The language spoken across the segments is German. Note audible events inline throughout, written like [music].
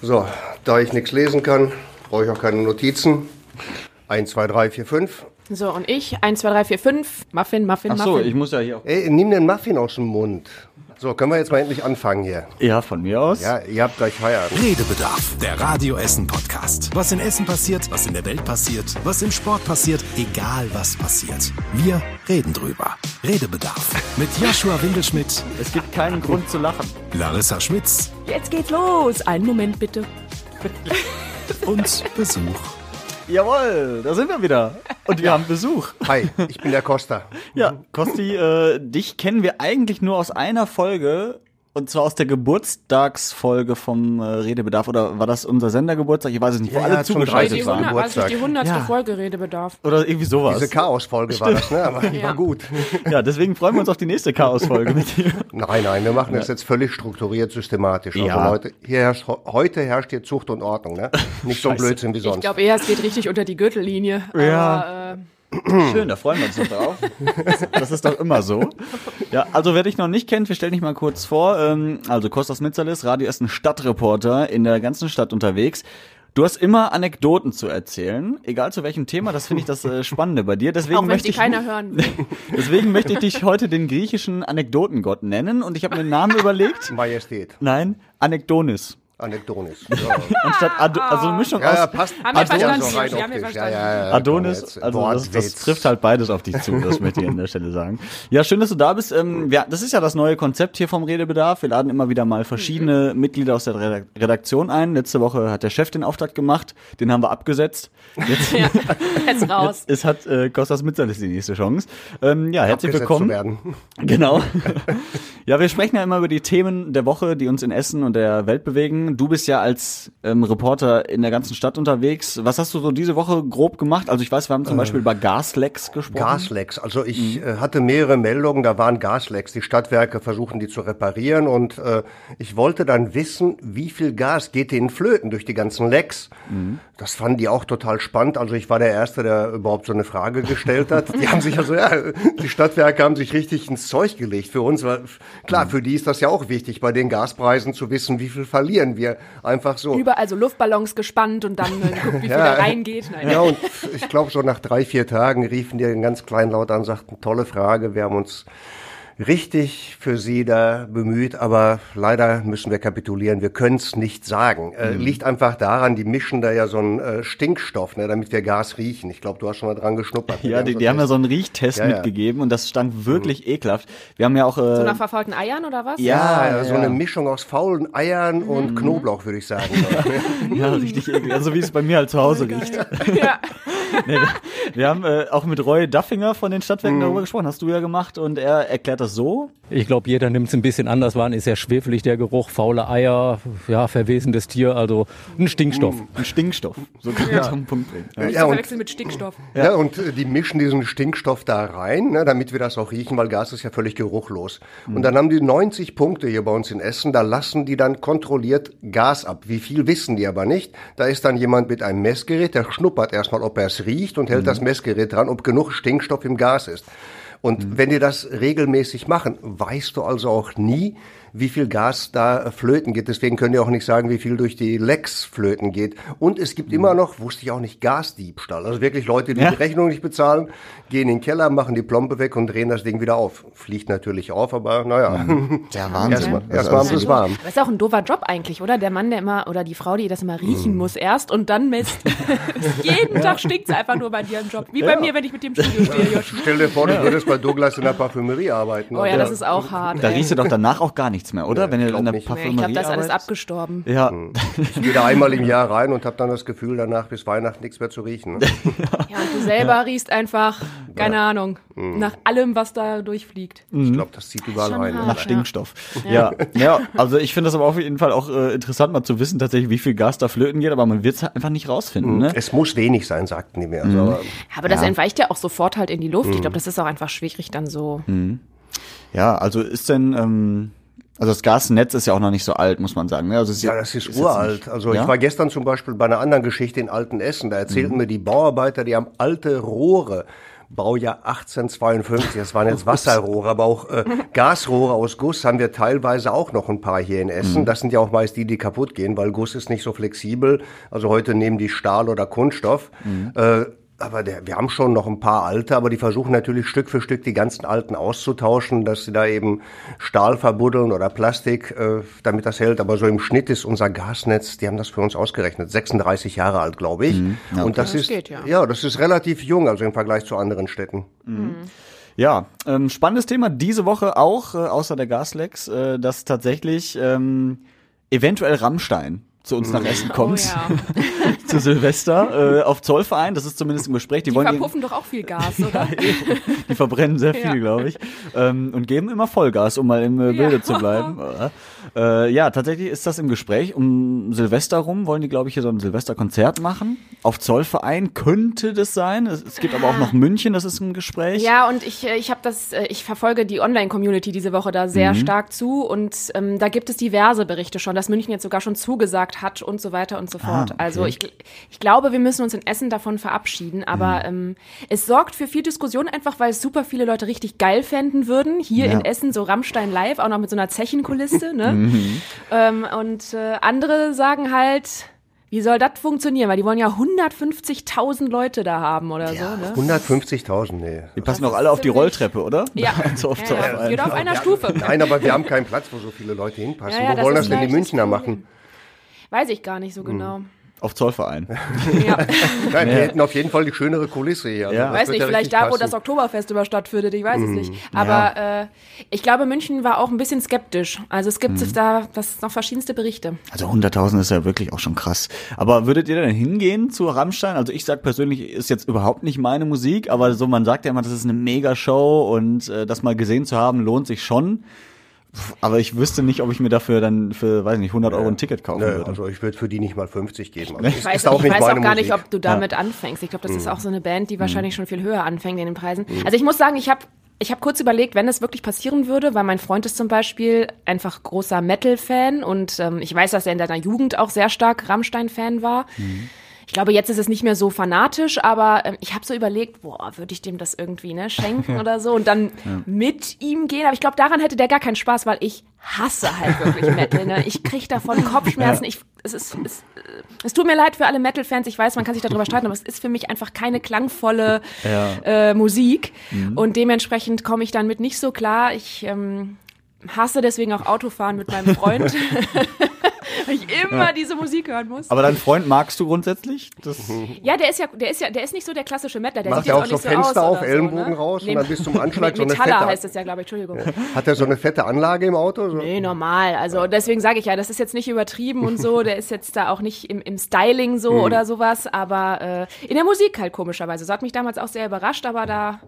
So, da ich nichts lesen kann, brauche ich auch keine Notizen. 1, 2, 3, 4, 5. So, und ich, 1, 2, 3, 4, 5, Muffin, Muffin, Ach so, Muffin. ich muss ja hier auch. Ey, nimm den Muffin aus dem Mund. So, können wir jetzt mal endlich anfangen hier. Ja, von mir aus. Ja, ihr habt gleich Feierabend. Redebedarf, der Radio Essen Podcast. Was in Essen passiert, was in der Welt passiert, was im Sport passiert, egal was passiert. Wir reden drüber. Redebedarf mit Joshua Winkelschmidt, Es gibt keinen Grund zu lachen. Larissa Schmitz Jetzt geht's los. Einen Moment bitte. und Besuch. Jawohl, da sind wir wieder. Und wir haben Besuch. Hi, ich bin der Costa. Ja, Kosti, äh, dich kennen wir eigentlich nur aus einer Folge. Und zwar aus der Geburtstagsfolge vom äh, Redebedarf. Oder war das unser Sendergeburtstag? Ich weiß es nicht, wo Ja, alle ja, zugeschaltet Die 30. waren. 100, war es nicht die Geburtstag. 100. Ja. Folge Redebedarf. Oder irgendwie sowas. Diese Chaos-Folge war das, ne? Aber die Ja. war gut. Ja, deswegen freuen wir uns auf die nächste Chaos-Folge mit dir. Nein, nein, wir machen das jetzt völlig strukturiert, systematisch. Also Ja. Leute, hier herrscht, heute herrscht hier Zucht und Ordnung, ne? Nicht so ein. Blödsinn wie Ich sonst. glaube eher, es geht richtig unter die Gürtellinie. Ja. Aber, äh, Schön, da freuen wir uns doch drauf. [laughs] Das ist doch immer so. Ja, also wer dich noch nicht kennt, wir stellen dich mal kurz vor. Ähm, Also Kostas Mitzalis, Radio Essen Stadtreporter, in der ganzen Stadt unterwegs. Du hast immer Anekdoten zu erzählen, egal zu welchem Thema. Das finde ich das äh, Spannende bei dir. Deswegen auch wenn möchte sie ich keiner hören will. [laughs] deswegen möchte ich dich heute den griechischen Anekdotengott nennen und ich habe mir einen Namen überlegt. Majestät, Nein, Anekdonis. Anekdonis. [laughs] Ja, Anstatt Ado also eine Mischung ja, ja aus passt. Haben wir passt verstanden, so rein optisch. Ja, ja, ja, Adonis, jetzt, also das, das trifft halt beides auf dich zu, das möchte ich an der Stelle sagen. Ja, schön, dass du da bist. Ähm, ja, das ist ja das neue Konzept hier vom Redebedarf. Wir laden immer wieder mal verschiedene Mitglieder aus der Redak- Redaktion ein. Letzte Woche hat der Chef den Auftrag gemacht, den haben wir abgesetzt. Jetzt, [laughs] Ja, jetzt [laughs] raus. es hat äh, Kostas Mitzalis die nächste Chance. Ähm, ja, herzlich Abgesetzt willkommen. Zu werden. Genau. ja, wir sprechen ja immer über die Themen der Woche, die uns in Essen und der Welt bewegen. Du bist ja als ähm, Reporter in der ganzen Stadt unterwegs. Was hast du so diese Woche grob gemacht? Also ich weiß, wir haben zum Beispiel über Gaslecks gesprochen. Gaslecks. Also ich äh, hatte mehrere Meldungen, da waren Gaslecks. Die Stadtwerke versuchen die zu reparieren und äh, ich wollte dann wissen, wie viel Gas geht denen flöten durch die ganzen Lecks. Das fanden die auch total spannend. Also ich war der Erste, der überhaupt so eine Frage gestellt hat. Die haben sich also, ja, die Stadtwerke haben sich richtig ins Zeug gelegt für uns. Weil, klar, für die ist das ja auch wichtig, bei den Gaspreisen zu wissen, wie viel verlieren wir. Einfach so. Überall so Luftballons gespannt und dann äh, guckt, wie [laughs] viel Ja. da reingeht. Nein, Ja, und ich glaube, so nach drei, vier Tagen riefen die ganz kleinlaut an, sagten, tolle Frage, wir haben uns richtig für Sie da bemüht, aber leider müssen wir kapitulieren, wir können es nicht sagen. Äh, Mhm. liegt einfach daran, die mischen da ja so einen äh, Stinkstoff, ne, damit wir Gas riechen. Ich glaube, du hast schon mal dran geschnuppert. Ja, die, die haben ja so einen Riechtest Ja, ja. mitgegeben und das stank wirklich ekelhaft. Wir haben ja auch äh, So nach verfolgten Eiern oder was? Ja, ja, so ja. eine Mischung aus faulen Eiern Mhm. und Knoblauch, würde ich sagen. [laughs] ja richtig eklig, also wie es bei mir halt zu Hause riecht. [laughs] Ja. Nee, wir, wir haben äh, auch mit Roy Duffinger von den Stadtwerken darüber gesprochen, hast du ja gemacht und er erklärt das so. Ich glaube, jeder nimmt es ein bisschen anders wahr. Ist ja schwefelig der Geruch, faule Eier, ja, verwesendes Tier, also ein Stinkstoff. Ein Stinkstoff. So kann man es auf den Punkt bringen. Ja. Ja, und- mit Stickstoff. Ja, und die mischen diesen Stinkstoff da rein, ne, damit wir das auch riechen, weil Gas ist ja völlig geruchlos. Und dann haben die 90 Punkte hier bei uns in Essen, da lassen die dann kontrolliert Gas ab. Wie viel wissen die aber nicht. Da ist dann jemand mit einem Messgerät, der schnuppert erstmal, ob er es riecht und hält das Messgerät dran, ob genug Stinkstoff im Gas ist. Und wenn die das regelmäßig machen, weißt du also auch nie, wie viel Gas da äh, flöten geht. Deswegen können die auch nicht sagen, wie viel durch die Lecks flöten geht. Und es gibt immer noch, wusste ich auch nicht, Gasdiebstahl. Also wirklich Leute, die Ja. die Rechnung nicht bezahlen, gehen in den Keller, machen die Plombe weg und drehen das Ding wieder auf. Fliegt natürlich auf, aber naja. Der [laughs] Wahnsinn. Erstmal erstmal haben ist sie es warm. Das ist auch ein doofer Job eigentlich, oder? Der Mann, der immer, oder die Frau, die das immer riechen muss erst und dann misst. [laughs] [laughs] Jeden Tag stinkt es einfach nur bei dir im Job. Wie bei mir, wenn ich mit im Studio stehe, Josh. Stell dir vor, du würdest bei Douglas in der Parfümerie arbeiten. Oh ja, das ist auch hart. Da ey. riechst du doch danach auch gar nichts mehr, oder? Nee, Wenn glaub in der nicht. Nee, Parfümerie ich glaube, das ist alles abgestorben. Ja, Ich gehe da einmal im Jahr rein und habe dann das Gefühl, danach bis Weihnachten nichts mehr zu riechen. Ne? [laughs] Ja, und du selber riechst einfach, keine Ahnung, nach allem, was da durchfliegt. Ich glaube, das zieht überall rein. hart. nach Ja. Stinkstoff. Ja. ja, [laughs] also ich finde das aber auf jeden Fall auch äh, interessant, mal zu wissen, tatsächlich, wie viel Gas da flöten geht, aber man wird es halt einfach nicht rausfinden. Ne? Es muss wenig sein, sagten die mir. Also, aber Aber das entweicht ja auch sofort halt in die Luft. Ich glaube, das ist auch einfach schwierig dann so. Ja, also ist denn, ähm, also das Gasnetz ist ja auch noch nicht so alt, muss man sagen. Ne? Also Ja, das ist, jetzt uralt. nicht- also ja? ich war gestern zum Beispiel bei einer anderen Geschichte in Altenessen. Da erzählten mir die Bauarbeiter, die haben alte Rohre Baujahr 1852. Das waren jetzt [laughs] Wasserrohre, aber auch äh, Gasrohre aus Guss haben wir teilweise auch noch ein paar hier in Essen. Das sind ja auch meist die, die kaputt gehen, weil Guss ist nicht so flexibel. Also heute nehmen die Stahl oder Kunststoff. Äh, aber der, wir haben schon noch ein paar alte, aber die versuchen natürlich Stück für Stück die ganzen alten auszutauschen, dass sie da eben Stahl verbuddeln oder Plastik, äh, damit das hält. Aber so im Schnitt ist unser Gasnetz, die haben das für uns ausgerechnet, 36 Jahre alt, glaube ich. Und das, Das ist geht, ja. ja, das ist relativ jung, also im Vergleich zu anderen Städten. Ja, ähm, spannendes Thema diese Woche auch, äh, außer der Gaslecks, äh, dass tatsächlich ähm, eventuell Rammstein zu uns nach Essen kommt, Oh ja. [laughs] zu Silvester, äh, auf Zollverein, das ist zumindest im Gespräch. Die, Die wollen verpuffen doch auch viel Gas, [laughs] oder? die verbrennen sehr viel, Ja. glaube ich, ähm, und geben immer Vollgas, um mal im äh, Bilde Ja. zu [laughs] bleiben. Äh, ja, tatsächlich ist das im Gespräch. Um Silvester rum wollen die, glaube ich, hier so ein Silvesterkonzert machen. Auf Zollverein könnte das sein. Es, es gibt aber auch noch München, das ist im Gespräch. Ja, und ich, äh, ich habe das, äh, ich verfolge die Online-Community diese Woche da sehr stark zu und ähm, da gibt es diverse Berichte schon, dass München jetzt sogar schon zugesagt hat und so weiter und so fort. okay. Also ich, ich glaube, wir müssen uns in Essen davon verabschieden, aber ähm, es sorgt für viel Diskussion einfach, weil es super viele Leute richtig geil fänden würden. Hier Ja. in Essen so Rammstein live, auch noch mit so einer Zechenkulisse, [laughs] ne? ähm, und äh, andere sagen halt, wie soll das funktionieren? Weil die wollen ja 150.000 Leute da haben oder so, ne? 150.000, nee. Die passen Das doch alle auf die Rolltreppe, oder? Ja, [laughs] so auf ja, ja. Jeder auf einer Stufe. Nein, aber wir haben keinen Platz, wo so viele Leute hinpassen. Ja, ja, Wo wollen das denn die Münchner Problem. machen? Weiß ich gar nicht so genau. Auf Zollverein. Ja. [laughs] Nein, wir hätten auf jeden Fall die schönere Kulisse hier. Also Ja. Weiß nicht, ja vielleicht da, wo passen. das Oktoberfest immer stattfindet, ich weiß es nicht. Aber äh, ich glaube, München war auch ein bisschen skeptisch. Also es gibt da das noch verschiedenste Berichte. Also 100.000 ist ja wirklich auch schon krass. Aber würdet ihr denn hingehen zu Rammstein? Also ich sag persönlich, ist jetzt überhaupt nicht meine Musik, aber so man sagt ja immer, das ist eine Mega-Show und äh, das mal gesehen zu haben, lohnt sich schon. Aber ich wüsste nicht, ob ich mir dafür dann für, weiß nicht, 100 Euro ein Ticket kaufen Nö, würde. also ich würde für die nicht mal 50 geben. Also Ich weiß, auch ich nicht weiß auch gar nicht, Musik. ob du damit anfängst. Ich glaube, das ist auch so eine Band, die wahrscheinlich Mhm. schon viel höher anfängt in den Preisen. Also ich muss sagen, ich habe ich hab kurz überlegt, wenn es wirklich passieren würde, weil mein Freund ist zum Beispiel einfach großer Metal-Fan und ähm, ich weiß, dass er in seiner Jugend auch sehr stark Rammstein-Fan war. Mhm. Ich glaube, jetzt ist es nicht mehr so fanatisch, aber ähm, ich habe so überlegt, boah, würde ich dem das irgendwie ne, schenken [laughs] oder so und dann mit ihm gehen. Aber ich glaube, daran hätte der gar keinen Spaß, weil ich hasse halt wirklich Metal. Ne? Ich kriege davon Kopfschmerzen. Ich, es, ist, es, äh, es tut mir leid für alle Metal-Fans. Ich weiß, man kann sich darüber [laughs] streiten, aber es ist für mich einfach keine klangvolle äh, Musik. Und dementsprechend komme ich dann mit nicht so klar. Ich ähm, hasse deswegen auch Autofahren mit meinem Freund. [laughs] Weil ich immer diese Musik hören muss. Aber deinen Freund magst du grundsätzlich? Das, Ja, der ist ja, der ist ja, der ist nicht so der klassische Mettler. Der Macht sieht er jetzt auch auch so nicht so Fenster aus auf, Ellenbogen so, ne? raus und dann bis zum Anschlag so eine fette- heißt es ja, glaube ich. Entschuldigung. Hat er so eine fette Anlage im Auto? So? Nee, normal. Also deswegen sage ich ja, das ist jetzt nicht übertrieben und so. Der ist jetzt da auch nicht im, im Styling so oder sowas, aber äh, in der Musik halt komischerweise. Das hat mich damals auch sehr überrascht, aber da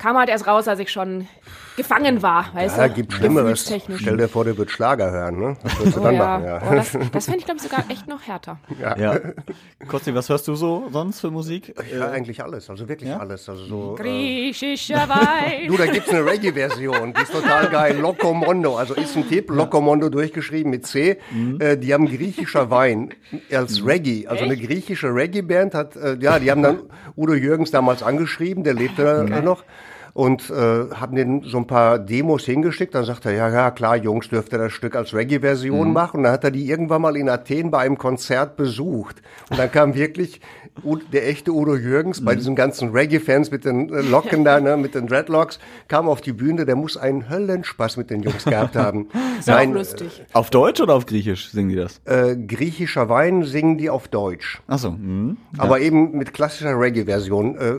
kam halt erst raus, als ich schon gefangen war, weißt Ja, du? gibt Schlimmeres. Stell dir vor, der wird Schlager hören, ne? Was würdest du Oh dann ja, machen? Ja. oh, das, das fände ich, glaube ich, sogar echt noch härter. ja. Kosti, was hörst du so sonst für Musik? Ich höre eigentlich alles, also wirklich Ja? alles. Also so, äh, Griechischer Wein. du, da gibt's eine Reggae-Version, die ist total geil. Locomondo, also ist ein Tipp, Locomondo durchgeschrieben mit C. Äh, die haben griechischer Wein als Reggae. Also eine griechische Reggae-Band hat, äh, ja, die haben dann [laughs] Udo Jürgens damals angeschrieben, der lebte da noch. Und äh, haben den so ein paar Demos hingeschickt. Dann sagt er, ja, ja, klar, Jungs, dürft ihr das Stück als Reggae-Version machen. Und dann hat er die irgendwann mal in Athen bei einem Konzert besucht. Und dann kam wirklich der echte Udo Jürgens bei diesen ganzen Reggae-Fans mit den äh, Locken da, ne, mit den Dreadlocks, kam auf die Bühne. Der muss einen Höllenspaß mit den Jungs gehabt haben. [laughs] Ja auch lustig. Auf Deutsch oder auf Griechisch singen die das? Äh, griechischer Wein singen die auf Deutsch. Achso. Mhm. Aber eben mit klassischer Reggae-Version. Äh,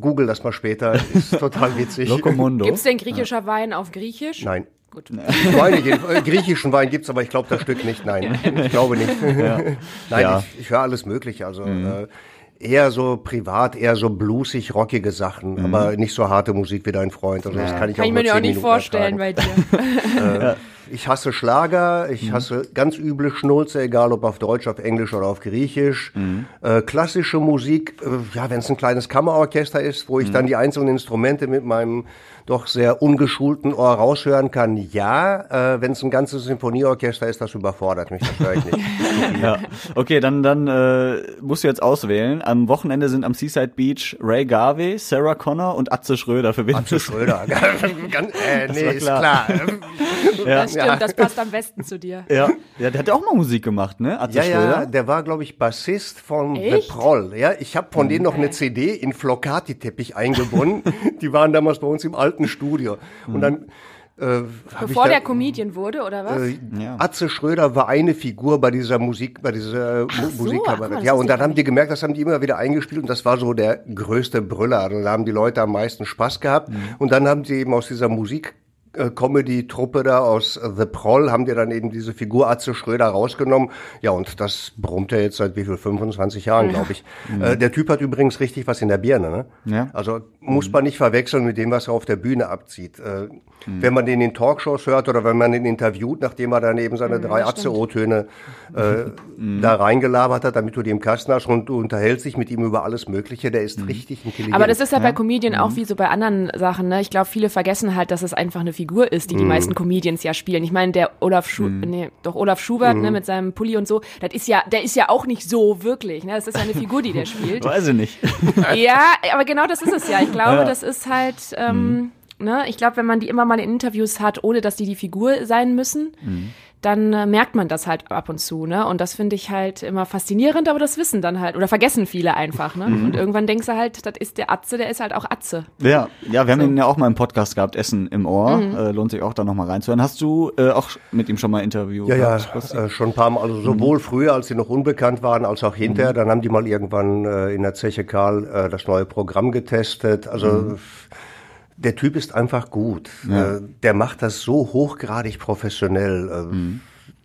Google das mal später, ist total witzig. Locomondo. Gibt's denn griechischer Wein auf Griechisch? Nein. Gut. Gehen- äh, griechischen Wein gibt's, aber ich glaube das Stück nicht. Nein, ich glaube nicht. [laughs] Nein, Ja. ich, ich höre alles Mögliche. Also äh, eher so privat, eher so bluesig, rockige Sachen, aber nicht so harte Musik wie dein Freund. Also das kann ich Kann auch ich mir ja auch nicht Minuten vorstellen ertragen. bei [laughs] dir. Ich hasse Schlager, ich Mhm. hasse ganz üble Schnulze, egal ob auf Deutsch, auf Englisch oder auf Griechisch. Mhm. Äh, klassische Musik, äh, ja, wenn es ein kleines Kammerorchester ist, wo ich Mhm. dann die einzelnen Instrumente mit meinem doch sehr ungeschulten Ohr raushören kann, ja. Äh, wenn es ein ganzes Symphonieorchester ist, das überfordert mich, das höre ich nicht. [laughs] Ja. Okay, dann, dann äh, musst du jetzt auswählen. Am Wochenende sind am Seaside Beach Ray Garvey, Sarah Connor und Atze Schröder verbinden. Atze Schröder, [laughs] [laughs] ganz, äh, nee, ist klar. Ja. Das stimmt, das passt am besten zu dir. Ja. ja, der hat ja auch mal Musik gemacht, ne? Atze Ja, ja, Schröder. der war, glaube ich, Bassist von Echt? The Proll. Ja, ich habe von denen noch eine CD in Flocati-Teppich eingebunden. Die waren damals bei uns im alten Studio. Und dann äh, Bevor da, der Comedian wurde, oder was? äh, Ja. Atze Schröder war eine Figur bei dieser Musik, bei dieser äh, so, Musikkabarett. mal, Ja, und dann haben die gemerkt, das haben die immer wieder eingespielt und das war so der größte Brüller. Also da haben die Leute am meisten Spaß gehabt. Mhm. Und dann haben sie eben aus dieser Musik Comedy-Truppe da aus äh, The Proll haben die dann eben diese Figur Atze Schröder rausgenommen. Ja, und das brummt er jetzt seit wie viel? 25 Jahren, glaube ich. Äh, der Typ hat übrigens richtig was in der Birne, ne? Ja. Also muss man nicht verwechseln mit dem, was er auf der Bühne abzieht. Äh, Wenn man den in Talkshows hört oder wenn man ihn interviewt, nachdem er dann eben seine drei Atze-O-Töne äh, [laughs] da reingelabert hat, damit du die im Kasten hast und du unterhältst dich mit ihm über alles Mögliche, der ist richtig intelligent. Aber das ist ja bei Comedian auch wie so bei anderen Sachen, ne? Ich glaube, viele vergessen halt, dass es einfach eine Figur ist, die die meisten Comedians ja spielen. Ich meine, der Olaf Schu nee, doch Olaf Schubert, ne, mit seinem Pulli und so, das ist ja, der ist ja auch nicht so wirklich, ne? Das ist ja eine Figur, die der spielt. [laughs] Weiß ich nicht. [laughs] ja, aber genau das ist es ja. Ich glaube, das ist halt, ähm, ne, ich glaube, wenn man die immer mal in Interviews hat, ohne dass die die Figur sein müssen, dann äh, merkt man das halt ab und zu, ne? Und das finde ich halt immer faszinierend, aber das wissen dann halt, oder vergessen viele einfach, ne? Und irgendwann denkst du halt, das ist der Atze, der ist halt auch Atze. Ja, ja, wir haben ihn ja auch mal im Podcast gehabt, Essen im Ohr. Äh, lohnt sich auch da nochmal reinzuhören. Hast du äh, auch mit ihm schon mal Interview Ja, ja, gehabt? Basti? äh, schon ein paar Mal. Also sowohl früher, als sie noch unbekannt waren, als auch hinterher. Dann haben die mal irgendwann äh, in der Zeche Karl äh, das neue Programm getestet. Also der Typ ist einfach gut. Äh, der macht das so hochgradig professionell. Äh,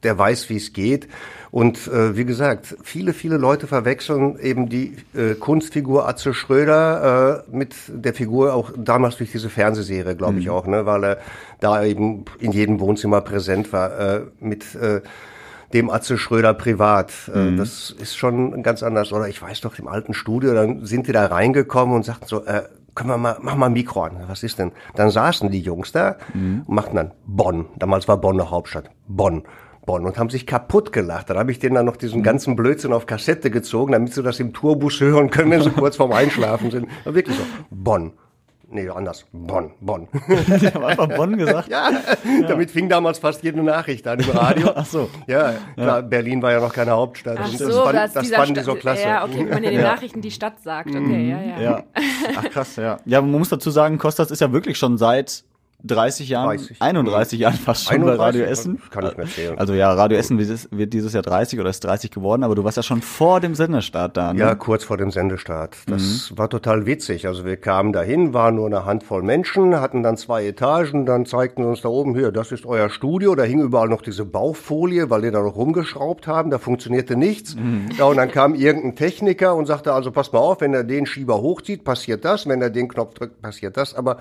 Der weiß, wie es geht. Und äh, wie gesagt, viele, viele Leute verwechseln eben die äh, Kunstfigur Atze Schröder äh, mit der Figur auch damals durch diese Fernsehserie, glaube ich auch, ne, weil er da eben in jedem Wohnzimmer präsent war äh, mit äh, dem Atze Schröder privat. Äh, Das ist schon ganz anders. Oder ich weiß doch, im alten Studio, dann sind die da reingekommen und sagten so, äh, können wir mal, mach mal ein Mikro an. Was ist denn? Dann saßen die Jungs da und machten dann Bonn. Damals war Bonn eine Hauptstadt. Bonn. Bonn und haben sich kaputt gelacht. Dann habe ich denen dann noch diesen ganzen Blödsinn auf Kassette gezogen, damit sie das im Tourbus hören können, wenn sie kurz vorm Einschlafen sind. Aber wirklich so, Bonn. Nee, anders. Bonn, Bonn. [laughs] Ich habe einfach Bonn gesagt. Ja, damit fing damals fast jede Nachricht an im Radio. [laughs] Ach so. Ja, klar, Berlin war ja noch keine Hauptstadt. Ach so, das fand, das fanden die so klasse. Ja, okay, wenn man in den [laughs] Nachrichten die Stadt sagt. Okay, ja, ja. Ja. Ach krass, ja. Ja, man muss dazu sagen, Kostas ist ja wirklich schon seit 30 Jahren, 30. 31 Jahren fast schon bei 31, Radio Essen. kann ich mir erzählen. Also ja, Radio Essen wird dieses- Jahr 30 oder ist 30 geworden, aber du warst ja schon vor dem Sendestart da, ne? Ja, kurz vor dem Sendestart. Das war total witzig. Also wir kamen dahin, waren nur eine Handvoll Menschen, hatten dann zwei Etagen, dann zeigten sie uns da oben, hier, das ist euer Studio. Da hing überall noch diese Baufolie, weil die da noch rumgeschraubt haben. Da funktionierte nichts. Ja, und dann kam irgendein Techniker und sagte, also pass mal auf, wenn er den Schieber hochzieht, passiert das. Wenn er den Knopf drückt, passiert das. Aber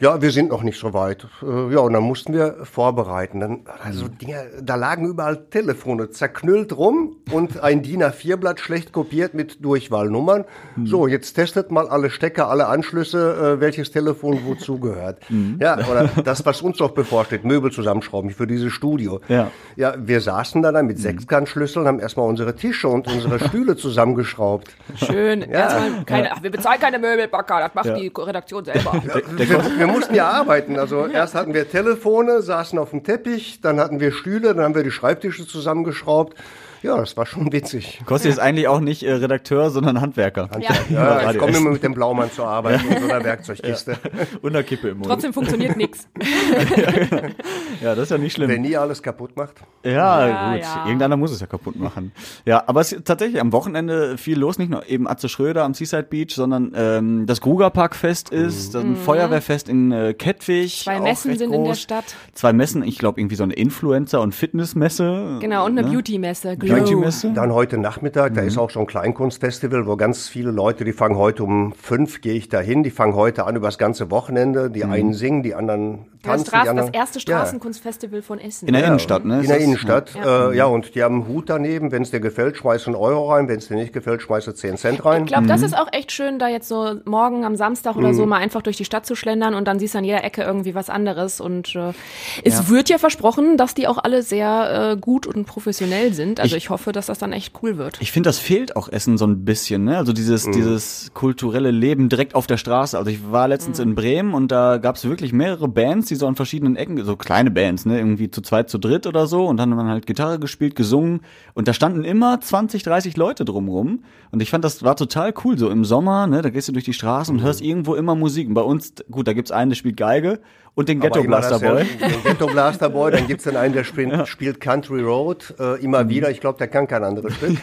ja, wir sind noch nicht so weit. Äh, Ja, und dann mussten wir vorbereiten. Dann, also Dinger, da lagen überall Telefone zerknüllt rum und ein DIN A4-Blatt schlecht kopiert mit Durchwahlnummern. So, jetzt testet mal alle Stecker, alle Anschlüsse, äh, welches Telefon wozu gehört. Ja, oder das, was uns noch bevorsteht, Möbel zusammenschrauben für dieses Studio. Ja. Ja, wir saßen da dann mit Sechskantschlüsseln, haben erstmal unsere Tische und unsere Stühle zusammengeschraubt. Schön. Erstmal keine, ach, wir bezahlen keine Möbelbacker, das macht die Redaktion selber. Wir, wir mussten ja arbeiten. Also erst hatten wir Telefone, saßen auf dem Teppich, dann hatten wir Stühle, dann haben wir die Schreibtische zusammengeschraubt. Ja, das war schon witzig. Kosti ist eigentlich auch nicht äh, Redakteur, sondern Handwerker. Ja. Ja, ich komme immer mit dem Blaumann zur Arbeit in so einer Werkzeugkiste. Und eine Kippe im Mund. Trotzdem funktioniert nichts. [laughs] Ja, das ist ja nicht schlimm. Wer nie alles kaputt macht. Ja, Ja, gut. ja. Irgendeiner muss es ja kaputt machen. Ja, aber es ist tatsächlich am Wochenende viel los, nicht nur eben Atze Schröder am Seaside Beach, sondern ähm, das Grugerparkfest ist, dann ein Feuerwehrfest in äh, Kettwig. Mhm. Zwei auch Messen sind in der groß. Stadt. Zwei Messen, ich glaube irgendwie so eine Influencer- und Fitnessmesse. Genau, und eine ne? Beauty-Messe. Glow. Beauty-Messe. Dann heute Nachmittag, da ist auch so ein Kleinkunstfestival, wo ganz viele Leute, die fangen heute um fünf, gehe ich dahin, die fangen heute an über das ganze Wochenende. Die einen singen, die anderen tanzen. Anderen- das erste Ja. Straßenkunstfestival von Essen. In der Innenstadt, ne? In der Innenstadt, Ja. Äh, ja, und die haben einen Hut daneben. Wenn es dir gefällt, schmeißt du einen Euro rein. Wenn es dir nicht gefällt, schmeißt du 10 Cent rein. Ich glaube, das ist auch echt schön, da jetzt so morgen am Samstag oder so mal einfach durch die Stadt zu schlendern und dann siehst du an jeder Ecke irgendwie was anderes. Und äh, es wird ja versprochen, dass die auch alle sehr äh, gut und professionell sind. Also ich, hoffe, dass das dann echt cool wird. Ich finde, das fehlt auch Essen so ein bisschen, ne? Also dieses, dieses kulturelle Leben direkt auf der Straße. Also ich war letztens in Bremen und da gab es wirklich mehrere Bands, die so an verschiedenen Ecken, so kleine Bands, ne? Irgendwie zu zweit, zu dritt oder so. Und dann hat man halt Gitarre gespielt, gesungen. Und da standen immer 20, 30 Leute drumrum. Und ich fand, das war total cool. So im Sommer, ne? Da gehst du durch die Straßen und hörst irgendwo immer Musik. Und bei uns, gut, da gibt's einen, der spielt Geige und den Ghetto Blaster Boy. dasselbe. Den Ghetto Blaster Boy, dann gibt's dann einen, der spielt, spielt Country Road äh, Mhm. immer wieder. Ich glaube, der kann kein anderes Stück. [laughs]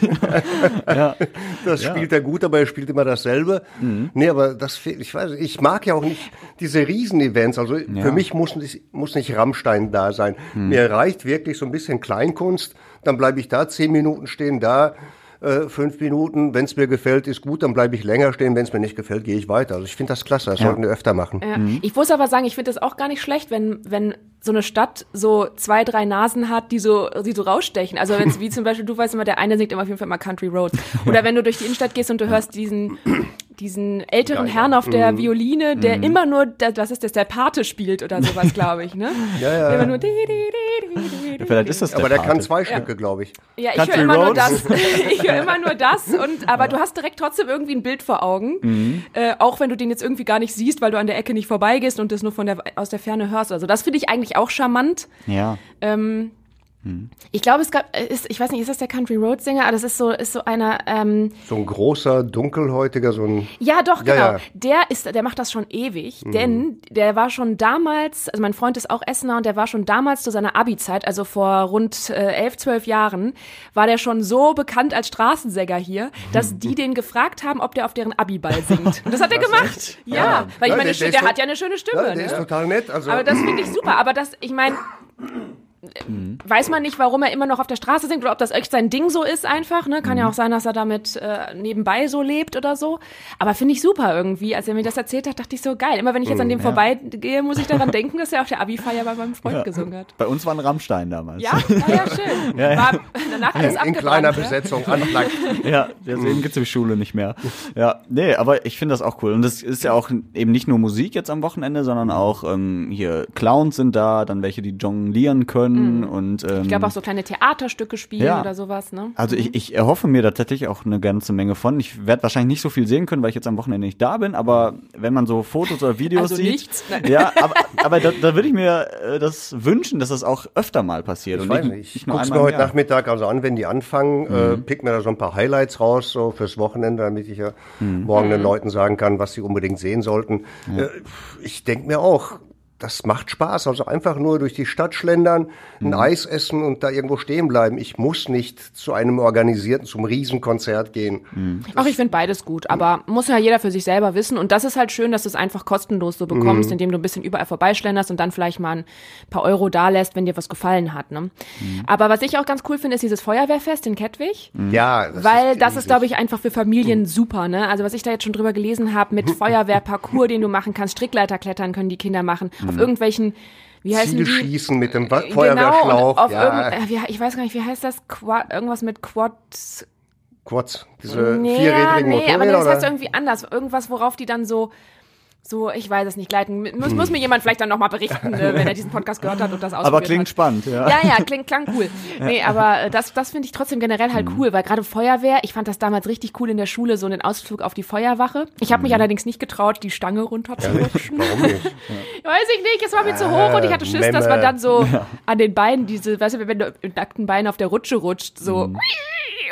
Das spielt er gut, aber er spielt immer dasselbe. Mhm. Nee, aber das fehlt, ich weiß, ich mag ja auch nicht diese Riesen-Events. Also für mich muss nicht, muss nicht Rammstein da sein. Mhm. Mir reicht wirklich so ein bisschen Kleinkunst. Dann bleibe ich da zehn Minuten stehen, da äh, fünf Minuten. Wenn es mir gefällt, ist gut, dann bleibe ich länger stehen. Wenn es mir nicht gefällt, gehe ich weiter. Also ich finde das klasse, das sollten wir öfter machen. Ja. Ich muss aber sagen, ich finde das auch gar nicht schlecht, wenn, wenn so eine Stadt so zwei, drei Nasen hat, die so, die so rausstechen. Also wenn [laughs] wie zum Beispiel, du weißt immer, der eine singt immer auf jeden Fall mal Country Roads. Oder wenn du durch die Innenstadt gehst und du hörst diesen, diesen älteren Herrn auf Mhm. der Violine, der immer nur, der, was ist das, der Pate spielt oder sowas, glaube ich, ne? [laughs] Ja, ja. Der immer nur di, di, di, di. Vielleicht ist das Aber der Pate. kann zwei Stücke, glaube ich. Ja, ich höre immer nur das. [laughs] Ich höre immer nur das. Und, [laughs] aber du hast direkt trotzdem irgendwie ein Bild vor Augen. Mhm. Äh, auch wenn du den jetzt irgendwie gar nicht siehst, weil du an der Ecke nicht vorbeigehst und das nur von der, aus der Ferne hörst. Also das finde ich eigentlich auch charmant. Ja. Ähm, Ich glaube, es gab, äh, ist, ich weiß nicht, ist das der Country Road Sänger? Aber das ist so, ist so einer, ähm, So ein großer, dunkelhäutiger, so ein. ja, doch, Ja, genau. ja. Der ist, der macht das schon ewig, denn der war schon damals, also mein Freund ist auch Essener und der war schon damals zu seiner Abi-Zeit, also vor rund äh, elf, zwölf Jahren, war der schon so bekannt als Straßensänger hier, dass die den gefragt haben, ob der auf deren Abi-Ball singt. Und das hat er gemacht. Ja, weil ich Ja, meine, der- der, der ist hat ja eine schöne Stimme. Ja, der ist ne? total nett. Also, Aber das finde ich super. Aber das, ich meine, weiß man nicht, warum er immer noch auf der Straße singt oder ob das echt sein Ding so ist einfach. Ne? Kann ja auch sein, dass er damit äh, nebenbei so lebt oder so. Aber finde ich super irgendwie. Als er mir das erzählt hat, dachte ich so geil. Immer wenn ich jetzt an dem vorbeigehe, muss ich daran [laughs] denken, dass er auf der Abi-Feier bei meinem Freund gesungen hat. Bei uns war ein Rammstein damals. Ja, ja, ja schön. [laughs] War danach in abgebrannt. kleiner ne? Besetzung. [laughs] Ja, deswegen gibt's die Schule nicht mehr. Ja, nee, aber ich finde das auch cool. Und das ist ja auch eben nicht nur Musik jetzt am Wochenende, sondern auch ähm, hier Clowns sind da, dann welche, die jonglieren können und ähm, Ich glaube auch so kleine Theaterstücke spielen Ja. oder sowas. Ne? Also ich, ich erhoffe mir da tatsächlich auch eine ganze Menge von. Ich werde wahrscheinlich nicht so viel sehen können, weil ich jetzt am Wochenende nicht da bin, aber wenn man so Fotos oder Videos Also sieht. nichts? Nein. Ja, aber, aber da, da würde ich mir äh, das wünschen, dass das auch öfter mal passiert. Ich und weiß nicht, nicht. Ich guck's einmal mir heute Jahr. Nachmittag also an, wenn die anfangen, äh, Mhm. pick mir da so ein paar Highlights raus, so fürs Wochenende, damit ich ja Mhm. morgen den Leuten sagen kann, was sie unbedingt sehen sollten. Äh, ich denke mir auch, das macht Spaß. Also einfach nur durch die Stadt schlendern, ein Mhm. Eis essen und da irgendwo stehen bleiben. Ich muss nicht zu einem organisierten, zum Riesenkonzert gehen. Mhm. Ach, ich finde beides gut, aber muss ja jeder für sich selber wissen. Und das ist halt schön, dass du es einfach kostenlos so bekommst, indem du ein bisschen überall vorbeischlenderst und dann vielleicht mal ein paar Euro da lässt, wenn dir was gefallen hat. Ne? Aber was ich auch ganz cool finde, ist dieses Feuerwehrfest in Kettwig. Ja, das Weil ist das ist, glaube ich, einfach für Familien super, ne? Also was ich da jetzt schon drüber gelesen habe, mit [laughs] Feuerwehrparcours, den du machen kannst, Strickleiterklettern können die Kinder machen, auf irgendwelchen, wie heißen die? Zielschießen mit dem Wa- Genau, Feuerwehrschlauch. und auf ja, äh, ich weiß gar nicht, wie heißt das? Quad, irgendwas mit Quad. Quads. Diese Nee, vierrädrigen nee, Motorräder. aber das heißt irgendwie anders. Irgendwas, worauf die dann so, so, ich weiß es nicht, gleiten. Muss, muss mir jemand vielleicht dann nochmal berichten, äh, wenn er diesen Podcast gehört hat und das ausprobiert Aber klingt hat. spannend, ja. Ja, ja, klingt, klang cool. Nee, aber äh, das, das finde ich trotzdem generell halt cool, weil gerade Feuerwehr, ich fand das damals richtig cool in der Schule, so einen Ausflug auf die Feuerwache. Ich habe mich allerdings nicht getraut, die Stange runterzurutschen. Warum nicht? [laughs] Weiß ich nicht, es war mir zu hoch und ich hatte Schiss, dass man Memme. dann so [laughs] an den Beinen, diese, weißt du, wenn du mit nackten Beinen auf der Rutsche rutscht, so.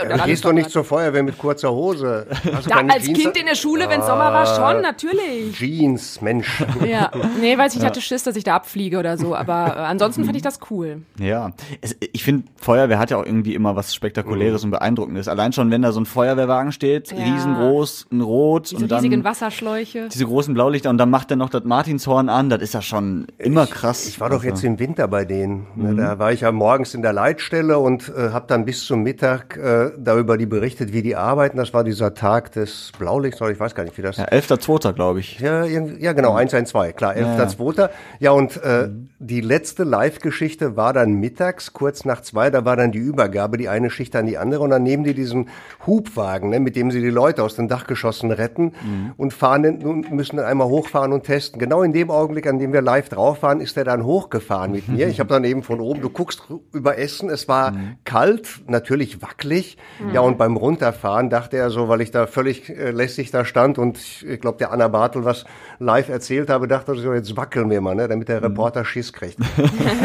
Und dann Du gehst doch nicht zur Feuerwehr mit kurzer Hose. Da, als Jeans- Kind in der Schule, wenn Sommer war, schon, natürlich. Jeans, Mensch. [laughs] Ja, nee, weiß ich, ich hatte Schiss, dass ich da abfliege oder so, aber äh, ansonsten fand ich das cool. Ja, es, ich finde, Feuerwehr hat ja auch irgendwie immer was Spektakuläres und Beeindruckendes. Allein schon, wenn da so ein Feuerwehrwagen steht, Ja. riesengroß, ein Rot Diese und dann riesigen Wasserschläuche. diese großen Blaulichter und dann macht er noch das Martinshorn an, das ist ja schon immer krass. Ich war doch jetzt im Winter bei denen. Ne, Mhm. Da war ich ja morgens in der Leitstelle und äh, habe dann bis zum Mittag äh, darüber die berichtet, wie die arbeiten. Das war dieser Tag des Blaulichts, oder ich weiß gar nicht, wie das. ja, 11.2. glaube ich. Ja, ja genau, 112, klar, 11.2. Ja, und äh, die letzte Live-Geschichte war dann mittags, kurz nach zwei, da war dann die Übergabe, die eine Schicht an die andere und dann nehmen die diesen Hubwagen, ne, mit dem sie die Leute aus den Dachgeschossen retten und fahren und müssen dann einmal hochfahren und testen. Genau in dem Augenblick, an dem wir live drauf waren, ist er dann hochgefahren mit mir. [laughs] Ich habe dann eben von oben, du guckst über Essen, es war kalt, natürlich wackelig. Ja, und beim Runterfahren dachte er so, weil ich da völlig äh, lässig da stand und ich, ich glaube, der Anna Bartel was live erzählt habe, dachte er so, jetzt wackeln wir mal, ne, damit der Reporter Schiss kriegt.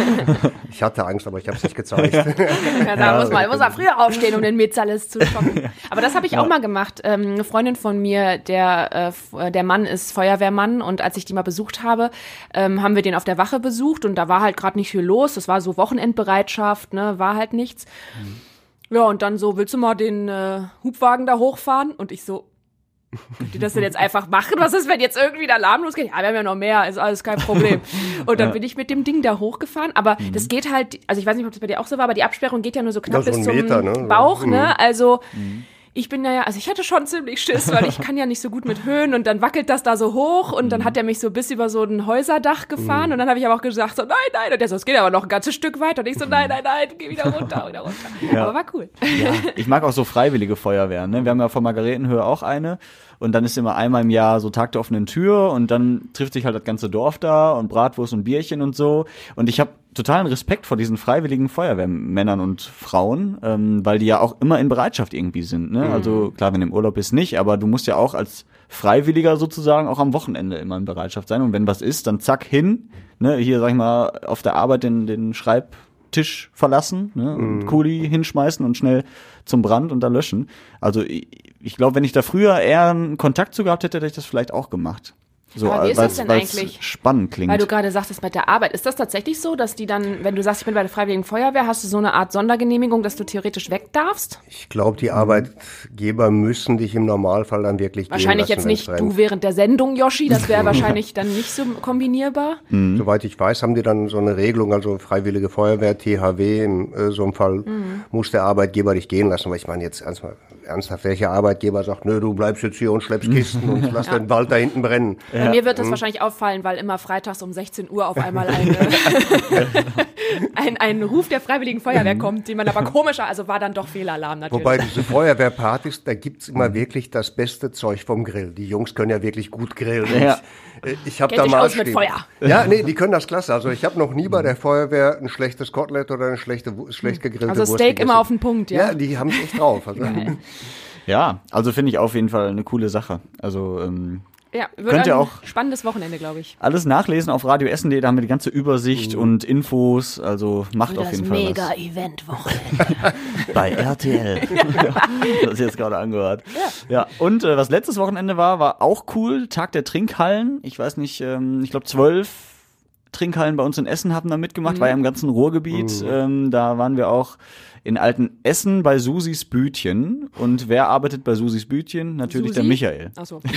[laughs] ich hatte Angst, aber ich habe es nicht gezeigt. Ja, da muss man, muss man früher aufstehen, um den Metzalis zu schocken. [laughs] Aber das habe ich auch mal gemacht. Ähm, eine Freundin von mir, der, äh, äh, der Mann ist Feuerwehrmann und als ich die mal besucht habe, ähm, haben wir den auf der Wache besucht und da war halt gerade nicht viel los. Das war so Wochenendbereitschaft, ne, war halt nichts. Ja, und dann so, willst du mal den äh, Hubwagen da hochfahren? Und ich so, könnt ihr das denn jetzt einfach machen? Was ist, wenn jetzt irgendwie der Alarm losgeht? Ja, wir haben ja noch mehr, ist alles kein Problem. [laughs] Und dann bin ich mit dem Ding da hochgefahren. Aber das geht halt, also ich weiß nicht, ob das bei dir auch so war, aber die Absperrung geht ja nur so knapp Ja, so bis zum Meter, ne? Bauch, Mhm. ne? Also ich bin ja, also ich hatte schon ziemlich Schiss, weil ich [laughs] kann ja nicht so gut mit Höhen und dann wackelt das da so hoch und dann hat er mich so bis über so ein Häuserdach gefahren und dann habe ich aber auch gesagt so, nein, nein, und der so, es geht aber noch ein ganzes Stück weiter und ich so, nein, nein, nein, geh wieder runter, [laughs] wieder runter. Aber war cool. Ich mag auch so freiwillige Feuerwehren. Ne? Wir haben ja von Margaretenhöhe auch eine. Und dann ist immer einmal im Jahr so Tag der offenen Tür und dann trifft sich halt das ganze Dorf da und Bratwurst und Bierchen und so. Und ich habe totalen Respekt vor diesen freiwilligen Feuerwehrmännern und Frauen, ähm, weil die ja auch immer in Bereitschaft irgendwie sind. Ne? Also klar, wenn du im Urlaub bist, nicht, aber du musst ja auch als Freiwilliger sozusagen auch am Wochenende immer in Bereitschaft sein. Und wenn was ist, dann zack hin. Ne? Hier, sag ich mal, auf der Arbeit den, den Schreibtisch verlassen, ne? und Kuli hinschmeißen und schnell zum Brand und da löschen. Also ich, ich glaube, wenn ich da früher eher einen Kontakt zu gehabt hätte, hätte ich das vielleicht auch gemacht. So, Aber wie ist das denn eigentlich? spannend klingt. Weil du gerade sagtest mit der Arbeit, ist das tatsächlich so, dass die dann, wenn du sagst, ich bin bei der Freiwilligen Feuerwehr, hast du so eine Art Sondergenehmigung, dass du theoretisch weg darfst? Ich glaube, die Arbeitgeber müssen dich im Normalfall dann wirklich Wahrscheinlich gehen jetzt lassen, nicht du während der Sendung, Yoshi, das wäre [laughs] wahrscheinlich dann nicht so kombinierbar. Mhm. Soweit ich weiß, haben die dann so eine Regelung, also Freiwillige Feuerwehr, THW, in äh, so einem Fall Mhm. muss der Arbeitgeber dich gehen lassen. Weil ich meine jetzt ernsthaft, ernsthaft, welcher Arbeitgeber sagt, nö, du bleibst jetzt hier und schleppst Kisten und [laughs] lass den Wald da hinten brennen. Bei mir wird das wahrscheinlich auffallen, weil immer freitags um 16 Uhr auf einmal eine, [laughs] ein, ein Ruf der Freiwilligen Feuerwehr kommt, den man aber komischer, also war dann doch Fehlalarm natürlich. Wobei diese Feuerwehrpartys, da gibt's immer wirklich das beste Zeug vom Grill. Die Jungs können ja wirklich gut grillen. Ja. Ich, äh, ich habe da mal aus mit Feuer. Ja, nee, die können das klasse. Also ich habe noch nie bei der Feuerwehr ein schlechtes Kotelett oder eine schlechte, schlecht gegrillte Also Wurst Steak gegessen. immer auf den Punkt, ja? Ja, die haben es echt drauf. Also, ja, also finde ich auf jeden Fall eine coole Sache. Also ähm, Ja, wird Könnt ihr auch- spannendes Wochenende, glaube ich. alles nachlesen auf radioessen.de, da haben wir die ganze Übersicht und Infos. Also macht auf Das jeden Fall was. Mega-Event-Wochenende. [laughs] bei RTL. [laughs] [laughs] das ist jetzt gerade angehört. Ja, und äh, was letztes Wochenende war, war auch cool. Tag der Trinkhallen. Ich weiß nicht, ähm, ich glaube zwölf Trinkhallen bei uns in Essen haben da mitgemacht, war ja im ganzen Ruhrgebiet. Ähm, da waren wir auch in Alten Essen bei Susis Bütchen. Und wer arbeitet bei Susis Bütchen? Natürlich der Susi? Michael. Achso. [laughs]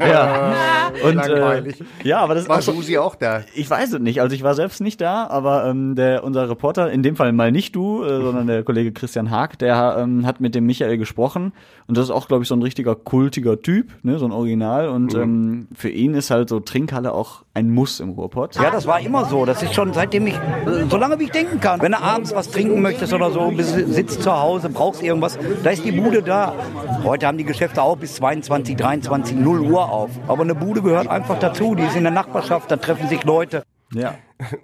Ja. [laughs] Und, Langweilig. Äh, ja, aber das ist war auch so, Susi auch da? ich weiß es nicht. Also ich war selbst nicht da, aber ähm, der unser Reporter, in dem Fall mal nicht du, äh, sondern der Kollege Christian Haag, der ähm, hat mit dem Michael gesprochen und das ist auch, glaube ich, so ein richtiger kultiger Typ, ne, so ein Original. Und ähm, für ihn ist halt so Trinkhalle auch ein Muss im Ruhrpott. Ja, das war immer so. Das ist schon seitdem ich, äh, so lange wie ich denken kann. Wenn du abends was trinken möchtest oder so, bist, sitzt zu Hause, brauchst irgendwas, da ist die Bude da. Heute haben die Geschäfte auch bis 22, 23, 0 Uhr auf. Aber eine Bude gehört einfach dazu. Die ist in der Nachbarschaft, da treffen sich Leute. Ja.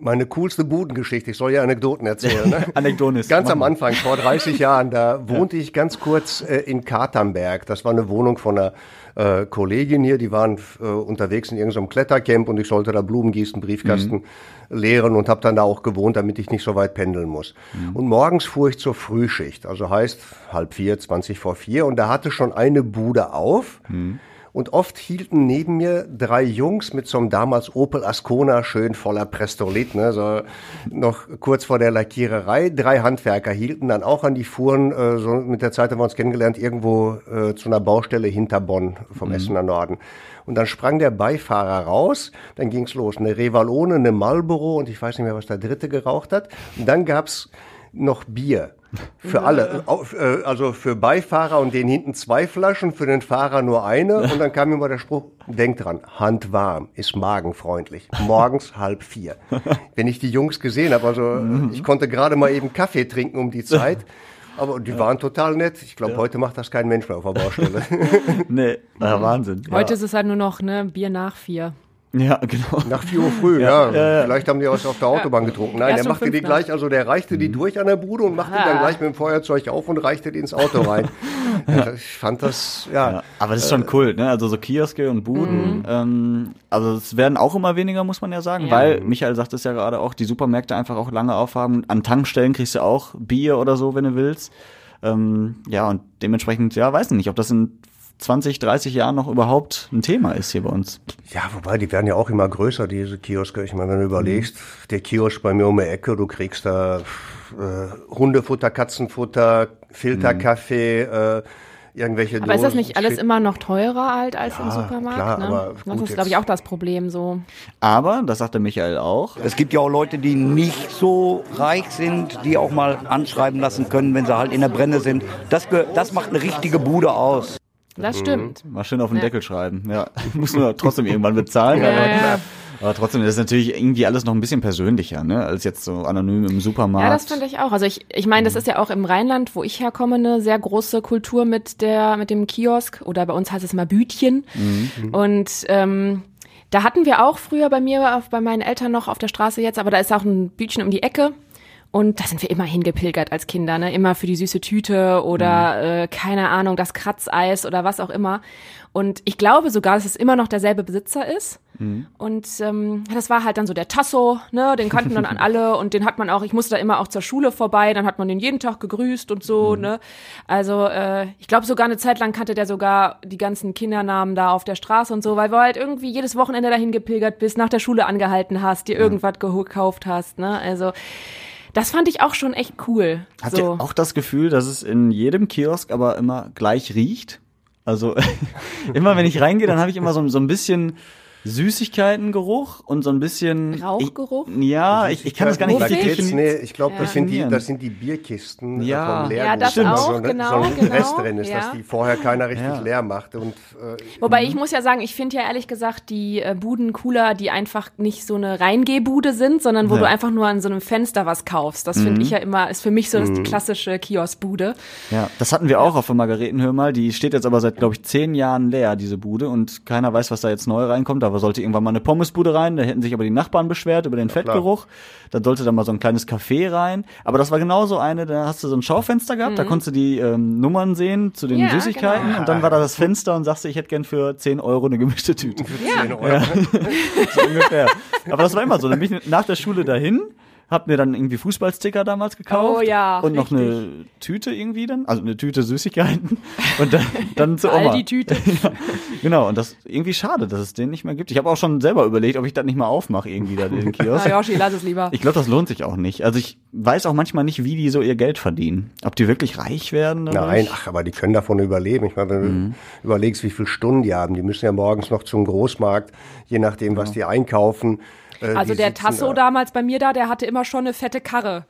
Meine coolste Budengeschichte. Ich soll ja Anekdoten erzählen. Ne? [laughs] Anekdoten ist- Ganz am. Anfang, vor 30 [laughs] Jahren, da wohnte ich ganz kurz äh, in Katernberg. Das war eine Wohnung von einer äh, Kollegin hier. Die waren äh, unterwegs in irgendeinem Klettercamp und ich sollte da Blumen gießen, Briefkasten leeren und habe dann da auch gewohnt, damit ich nicht so weit pendeln muss. Und morgens fuhr ich zur Frühschicht, also heißt halb vier, 20 vor vier und da hatte schon eine Bude auf. Und oft hielten neben mir drei Jungs mit so einem damals Opel Ascona, schön voller Prestolit, ne, so noch kurz vor der Lackiererei. Drei Handwerker hielten dann auch an die Fuhren, äh, so mit der Zeit haben wir uns kennengelernt, irgendwo äh, zu einer Baustelle hinter Bonn vom Essener Norden. Und dann sprang der Beifahrer raus, dann ging's los. Eine Revalone, eine Marlboro und ich weiß nicht mehr, was der dritte geraucht hat. Und dann gab's noch Bier. Für alle. Auf, äh, Also für Beifahrer und den hinten zwei Flaschen, für den Fahrer nur eine. [laughs] Und dann kam immer der Spruch, denk dran, handwarm, ist magenfreundlich. Morgens [laughs] halb vier. Wenn ich die Jungs gesehen habe, also ich konnte gerade mal eben Kaffee trinken um die Zeit. [laughs] Aber die waren total nett. Ich glaube, heute macht das kein Mensch mehr auf der Baustelle. Nee, na, Wahnsinn. Heute ist es halt nur noch ne Bier nach vier. Ja, genau. Nach 4 Uhr früh, ja. Vielleicht haben die was auf der Autobahn getrunken. Nein, der machte die gleich, also der reichte die durch an der Bude und machte die dann Ah. gleich mit dem Feuerzeug auf und reichte die ins Auto rein. [laughs] ja. Ich fand das, ja. Ja, aber das ist schon Kult, ne? Also so Kioske und Buden. Ähm, also es werden auch immer weniger, muss man ja sagen, Ja. weil Michael sagt es ja gerade auch, die Supermärkte einfach auch lange aufhaben. An Tankstellen kriegst du auch Bier oder so, wenn du willst. Ähm, ja, und dementsprechend, ja, weiß nicht, ob das in 20, 30 Jahren noch überhaupt ein Thema ist hier bei uns. Ja, wobei, die werden ja auch immer größer, diese Kioske. Ich meine, wenn du überlegst, der Kiosk bei mir um die Ecke, du kriegst da äh, Hundefutter, Katzenfutter, Filterkaffee, äh, irgendwelche Aber ist das Dosen, nicht alles immer noch teurer halt als im Ja, Supermarkt? klar, ne? aber das gut, ist, glaube ich, auch das Problem so. Aber, das sagt der Michael auch, Es gibt ja auch Leute, die nicht so reich sind, die auch mal anschreiben lassen können, wenn sie halt in der Brenne sind. Das, das macht eine richtige Bude aus. Das Mhm. stimmt. mal schön auf den Ja. Deckel schreiben. Ja, muss nur trotzdem irgendwann bezahlen. Ja, aber, ja. aber trotzdem, das ist natürlich irgendwie alles noch ein bisschen persönlicher, ne? Als jetzt so anonym im Supermarkt. Ja, das finde ich auch. Also ich, ich meine, das ist ja auch im Rheinland, wo ich herkomme, eine sehr große Kultur mit der, mit dem Kiosk oder bei uns heißt es immer Bütchen. Und ähm, da hatten wir auch früher bei mir, bei meinen Eltern noch auf der Straße jetzt, aber da ist auch ein Bütchen um die Ecke. Und da sind wir immer hingepilgert als Kinder, ne? Immer für die süße Tüte oder äh, keine Ahnung, das Kratzeis oder was auch immer. Und ich glaube sogar, dass es immer noch derselbe Besitzer ist. Und ähm, das war halt dann so der Tasso, ne? Den kannten dann an [laughs] alle und den hat man auch, ich musste da immer auch zur Schule vorbei, dann hat man den jeden Tag gegrüßt und so, ne? Also äh, ich glaube sogar eine Zeit lang kannte der sogar die ganzen Kindernamen da auf der Straße und so, weil du halt irgendwie jedes Wochenende dahin gepilgert bist, nach der Schule angehalten hast, dir irgendwas gekauft hast, ne? Also das fand ich auch schon echt cool. Habt so. ihr auch das Gefühl, dass es in jedem Kiosk aber immer gleich riecht? Also [laughs] immer wenn ich reingehe, dann habe ich immer so, so ein bisschen Süßigkeitengeruch und so ein bisschen Rauchgeruch? Ich, ja, ich, ich kann das gar nicht richtig definieren. Nee, ich glaube, das, sind die, das sind die Bierkisten äh, Ja. vom Leergut. Ja, das auch, so, genau, so ein genau, Rest drin ist, ja. dass die vorher keiner richtig Ja. leer macht. Und äh, Wobei ich muss ja sagen, ich finde ja ehrlich gesagt die äh, Buden cooler, die einfach nicht so eine Reingehbude sind, sondern wo Ja. du einfach nur an so einem Fenster was kaufst. Das finde ich ja immer, ist für mich so das Mhm. die klassische Kioskbude. Ja, das hatten wir auch auf der Margaretenhöhe mal. Die steht jetzt aber seit, glaube ich, zehn Jahren leer, diese Bude. Und keiner weiß, was da jetzt neu reinkommt. Da sollte irgendwann mal eine Pommesbude rein. Da hätten sich aber die Nachbarn beschwert über den Fettgeruch. Da sollte dann mal so ein kleines Café rein. Aber das war genauso eine, da hast du so ein Schaufenster gehabt. Da konntest du die ähm, Nummern sehen zu den Mhm. Ja, Süßigkeiten. genau. Und dann war da das Fenster und sagst du, ich hätte gern für 10 Euro eine gemischte Tüte. 10 Euro. [laughs] so ungefähr. Aber das war immer so. Dann bin ich nach der Schule dahin, hab mir dann irgendwie Fußballsticker damals gekauft. Oh ja, Und noch eine Tüte irgendwie dann, also eine Tüte Süßigkeiten. [laughs] Und dann, dann zu Oma. Aldi-Tüte. [laughs] ja, genau, und das irgendwie schade, dass es den nicht mehr gibt. Ich habe auch schon selber überlegt, ob ich das nicht mal aufmache, irgendwie da den [laughs] Kiosk. Na Yoshi, lass es lieber. Ich glaube, das lohnt sich auch nicht. Also ich weiß auch manchmal nicht, wie die so ihr Geld verdienen. Ob die wirklich reich werden. dadurch? Nein, ach, aber die können davon überleben. Ich meine, wenn Mhm. du überlegst, wie viele Stunden die haben, die müssen ja morgens noch zum Großmarkt, je nachdem, was die einkaufen. Äh, Also die der sitzen Tasso da. damals bei mir da, der hatte immer schon eine fette Karre.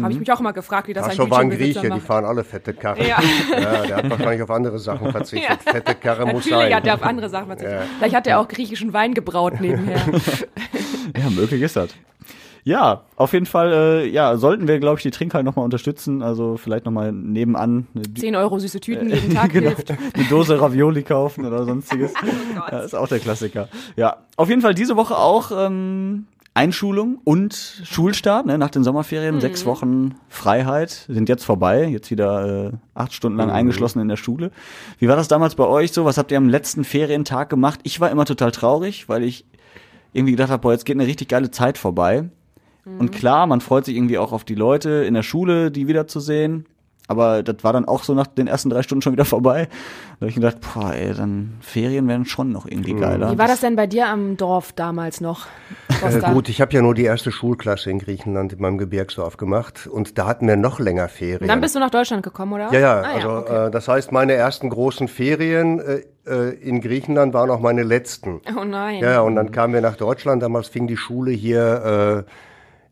Habe ich mich auch immer gefragt, wie das Tasso ein war ein Bütchenbesitzer Grieche, die macht. fahren alle fette Karren. Ja. ja, der hat wahrscheinlich auf andere Sachen [laughs] verzichtet. Ja. Fette Karre muss Natürlich sein. hat er auf andere Sachen verzichtet. Vielleicht hat er auch griechischen Wein gebraut nebenher. [laughs] Ja, möglich ist das. Ja, auf jeden Fall, äh, ja, sollten wir, glaube ich, die Trinkhallen nochmal unterstützen. Also vielleicht nochmal nebenan eine, 10 Euro süße Tüten jeden [laughs] Tag genau, hilft. eine Dose Ravioli kaufen oder sonstiges. [laughs] Oh ja, ist auch der Klassiker. Ja, auf jeden Fall diese Woche auch ähm, Einschulung und Schulstart ne, nach den Sommerferien. Mhm. Sechs Wochen Freiheit sind jetzt vorbei. Jetzt wieder äh, acht Stunden lang eingeschlossen in der Schule. Wie war das damals bei euch so? Was habt ihr am letzten Ferientag gemacht? Ich war immer total traurig, weil ich irgendwie gedacht habe, boah, jetzt geht eine richtig geile Zeit vorbei. Und klar, man freut sich irgendwie auch auf die Leute in der Schule, die wiederzusehen. Aber das war dann auch so nach den ersten drei Stunden schon wieder vorbei. Da habe ich gedacht, boah, ey, dann Ferien wären schon noch irgendwie geiler. Wie war das denn bei dir am Dorf damals noch? Äh, gut, ich habe ja nur die erste Schulklasse in Griechenland in meinem Gebirgsdorf gemacht und da hatten wir noch länger Ferien. Und dann bist du nach Deutschland gekommen, oder? ja, ja, Ah, also okay. äh, das heißt, meine ersten großen Ferien äh, äh, in Griechenland waren auch meine letzten. Oh nein. Ja, ja, und dann kamen wir nach Deutschland. Damals fing die Schule hier äh,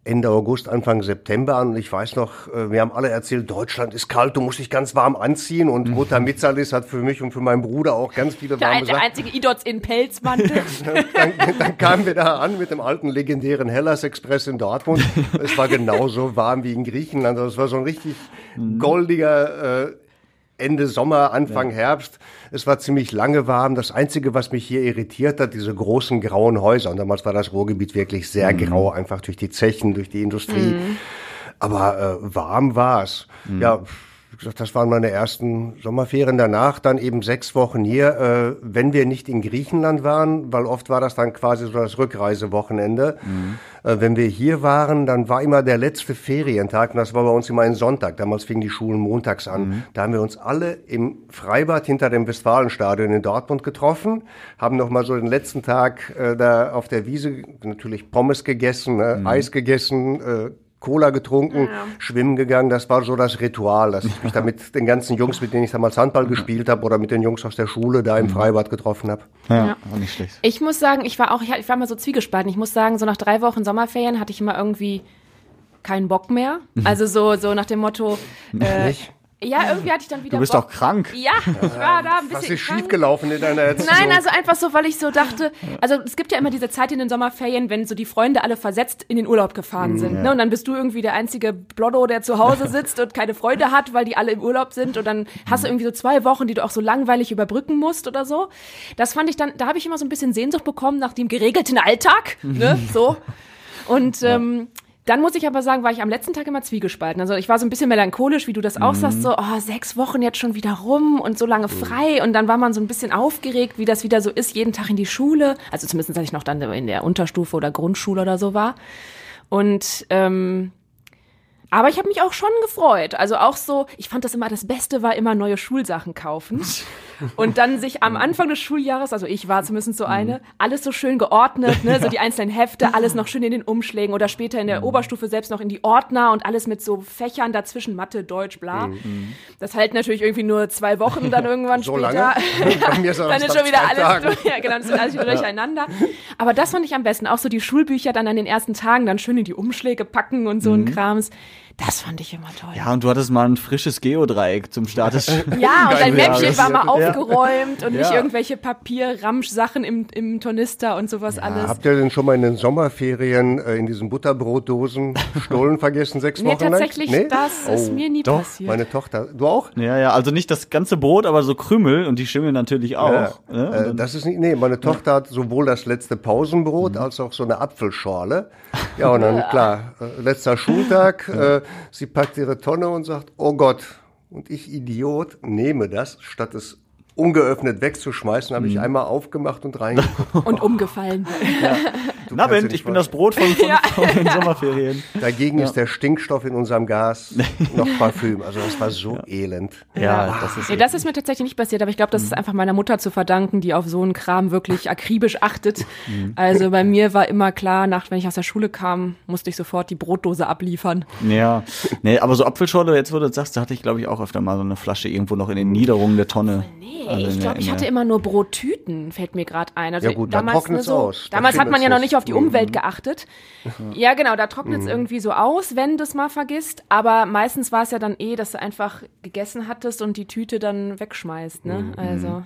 Ende August, Anfang September an. Und ich weiß noch, äh, wir haben alle erzählt, Deutschland ist kalt, du musst dich ganz warm anziehen. Und Mutter [laughs] Mitzalis hat für mich und für meinen Bruder auch ganz viele Der, warme der Sachen. einzige Idots in Pelzmantel. [laughs] dann, dann kamen wir da an mit dem alten legendären Hellas Express in Dortmund. Es war genauso warm wie in Griechenland. Also es war so ein richtig goldiger äh, Ende Sommer, Anfang Herbst. Es war ziemlich lange warm. Das Einzige, was mich hier irritiert hat, diese großen grauen Häuser. Und damals war das Ruhrgebiet wirklich sehr grau, einfach durch die Zechen, durch die Industrie. Aber äh, warm war's. Ja, wie gesagt, das waren meine ersten Sommerferien. Danach dann eben sechs Wochen hier, äh, wenn wir nicht in Griechenland waren, weil oft war das dann quasi so das Rückreisewochenende. Äh, wenn wir hier waren, dann war immer der letzte Ferientag und das war bei uns immer ein Sonntag. Damals fingen die Schulen montags an. Da haben wir uns alle im Freibad hinter dem Westfalenstadion in Dortmund getroffen, haben noch mal so den letzten Tag äh, da auf der Wiese natürlich Pommes gegessen, äh, Eis gegessen, äh, Cola getrunken, schwimmen gegangen. Das war so das Ritual, dass ich mich [laughs] da mit den ganzen Jungs, mit denen ich damals Handball gespielt habe oder mit den Jungs aus der Schule da im Freibad getroffen habe. Ja, war nicht schlecht. Ich muss sagen, ich war auch, ich war mal so zwiegespalten. Ich muss sagen, so nach drei Wochen Sommerferien hatte ich immer irgendwie keinen Bock mehr. [laughs] Also so, so nach dem Motto, äh? Ja, irgendwie hatte ich dann wieder Du bist Bock. doch krank. Ja, ich war da ein bisschen Was ist krank. schiefgelaufen in deiner Erziehung? Nein, also einfach so, weil ich so dachte, also es gibt ja immer diese Zeit in den Sommerferien, wenn so die Freunde alle versetzt in den Urlaub gefahren sind. Ne? Und dann bist du irgendwie der einzige Blotto, der zu Hause [laughs] sitzt und keine Freude hat, weil die alle im Urlaub sind. Und dann hast du irgendwie so zwei Wochen, die du auch so langweilig überbrücken musst oder so. Das fand ich dann, da habe ich immer so ein bisschen Sehnsucht bekommen nach dem geregelten Alltag. Ne? [laughs] So. Und ähm, dann muss ich aber sagen, war ich am letzten Tag immer zwiegespalten. Also ich war so ein bisschen melancholisch, wie du das auch sagst, so, oh, sechs Wochen jetzt schon wieder rum und so lange frei. Und dann war man so ein bisschen aufgeregt, wie das wieder so ist, jeden Tag in die Schule. Also zumindest, als ich noch dann in der Unterstufe oder Grundschule oder so war. Und ähm, aber ich habe mich auch schon gefreut. Also auch so, ich fand das immer, das Beste war immer neue Schulsachen kaufen. [laughs] Und dann sich am Anfang des Schuljahres, also ich war zumindest so eine, alles so schön geordnet, ne, so die einzelnen Hefte, alles noch schön in den Umschlägen oder später in der Oberstufe selbst noch in die Ordner und alles mit so Fächern dazwischen, Mathe, Deutsch, bla. Das hält natürlich irgendwie nur zwei Wochen dann irgendwann So später. lange? [laughs] Bei mir ist dann ist schon wieder alles durch, ja, genau, das ist alles wieder durcheinander. Aber das fand ich am besten. Auch so die Schulbücher dann an den ersten Tagen dann schön in die Umschläge packen und so ein Krams. Das fand ich immer toll. Ja, und du hattest mal ein frisches Geodreieck zum Start des [laughs] Ja, und dein Mäppchen war mal Ja. aufgeräumt und nicht Ja. irgendwelche Papierramsch-Sachen im, im Tornister und sowas alles. Habt ihr denn schon mal in den Sommerferien äh, in diesen Butterbrotdosen Stollen [laughs] vergessen, sechs Nee, Wochen lang? tatsächlich, das ist mir nie doch, passiert. Meine Tochter, du auch? Ja, ja, also nicht das ganze Brot, aber so Krümel und die schimmeln natürlich auch. Ja, ne? Und äh, das ist nicht, nee, meine Tochter hat sowohl das letzte Pausenbrot Mhm. als auch so eine Apfelschorle. Ja, und dann, [laughs] klar, äh, letzter Schultag, äh, sie packt ihre Tonne und sagt, oh Gott. Und ich, Idiot, nehme das, statt es ungeöffnet wegzuschmeißen, habe Mhm. ich einmal aufgemacht und reingeguckt. [laughs] Und umgefallen. [laughs] Du Na, Bent, nicht ich bin das Brot von, von, [laughs] von den Sommerferien. Dagegen ist der Stinkstoff in unserem Gas [laughs] noch Parfüm. Also das war so elend. Ja, das ist Nee, das ist mir tatsächlich nicht passiert, aber ich glaube, das ist einfach meiner Mutter zu verdanken, die auf so einen Kram wirklich akribisch achtet. Also bei mir war immer klar, nach, wenn ich aus der Schule kam, musste ich sofort die Brotdose abliefern. Ja, nee, aber so Apfelschorle, jetzt wo du das sagst, da hatte ich glaube ich auch öfter mal so eine Flasche irgendwo noch in den Niederungen der Tonne. Nee, Also ich glaube, ich hatte immer nur Brottüten, fällt mir gerade ein. Also Ja gut, dann damals trocknet's ne, so, aus. Damals hat man ja noch nicht auf die. Umwelt geachtet. [laughs] Ja, genau, da trocknet es irgendwie so aus, wenn du es mal vergisst. Aber meistens war es ja dann eh, dass du einfach gegessen hattest und die Tüte dann wegschmeißt. Ne? Also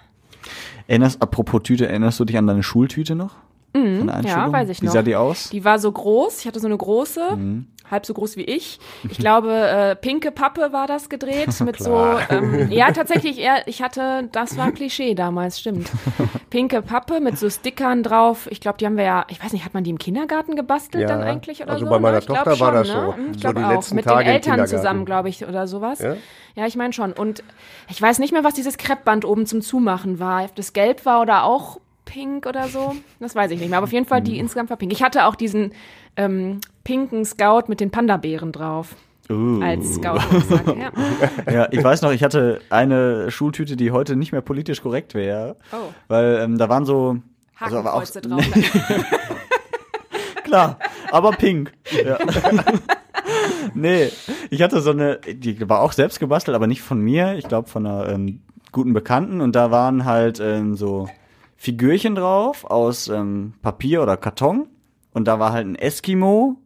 Erinnerst, apropos Tüte, erinnerst du dich an deine Schultüte noch? Von der Einschulung? Mhm, weiß ich Wie noch. sah die aus? Die war so groß, ich hatte so eine große, Mhm. halb so groß wie ich. Ich glaube, äh, pinke Pappe war das gedreht [laughs] mit so, ähm, ja tatsächlich, eher, ich hatte, das war Klischee damals, stimmt. Pinke Pappe mit so Stickern drauf. Ich glaube, die haben wir ja, ich weiß nicht, hat man die im Kindergarten gebastelt Ja, dann eigentlich oder also so? bei meiner ne? Ich glaub Tochter war schon, das ne? so. Hm, Ich So glaube die auch. letzten Mit Tage den Eltern zusammen, glaube ich, oder sowas. Ja? Ja, ich meine schon. Und ich weiß nicht mehr, was dieses Kreppband oben zum Zumachen war. Ob das gelb war oder auch pink oder so. Das weiß ich nicht mehr. Aber auf jeden Fall, die insgesamt war pink. Ich hatte auch diesen ähm, pinken Scout mit den Panda-Bären drauf. Uh. Als Scout-Rucksack. Ja. [laughs] Ja, ich weiß noch, ich hatte eine Schultüte, die heute nicht mehr politisch korrekt wäre. Oh. Weil ähm, da waren so. Also aber auch, Hakenkreuze drauf. [laughs] klar, aber pink. Ja. [laughs] nee, ich hatte so eine, die war auch selbst gebastelt, aber nicht von mir, ich glaube von einer ähm, guten Bekannten und da waren halt ähm, so Figürchen drauf aus ähm, Papier oder Karton und da war halt ein Eskimo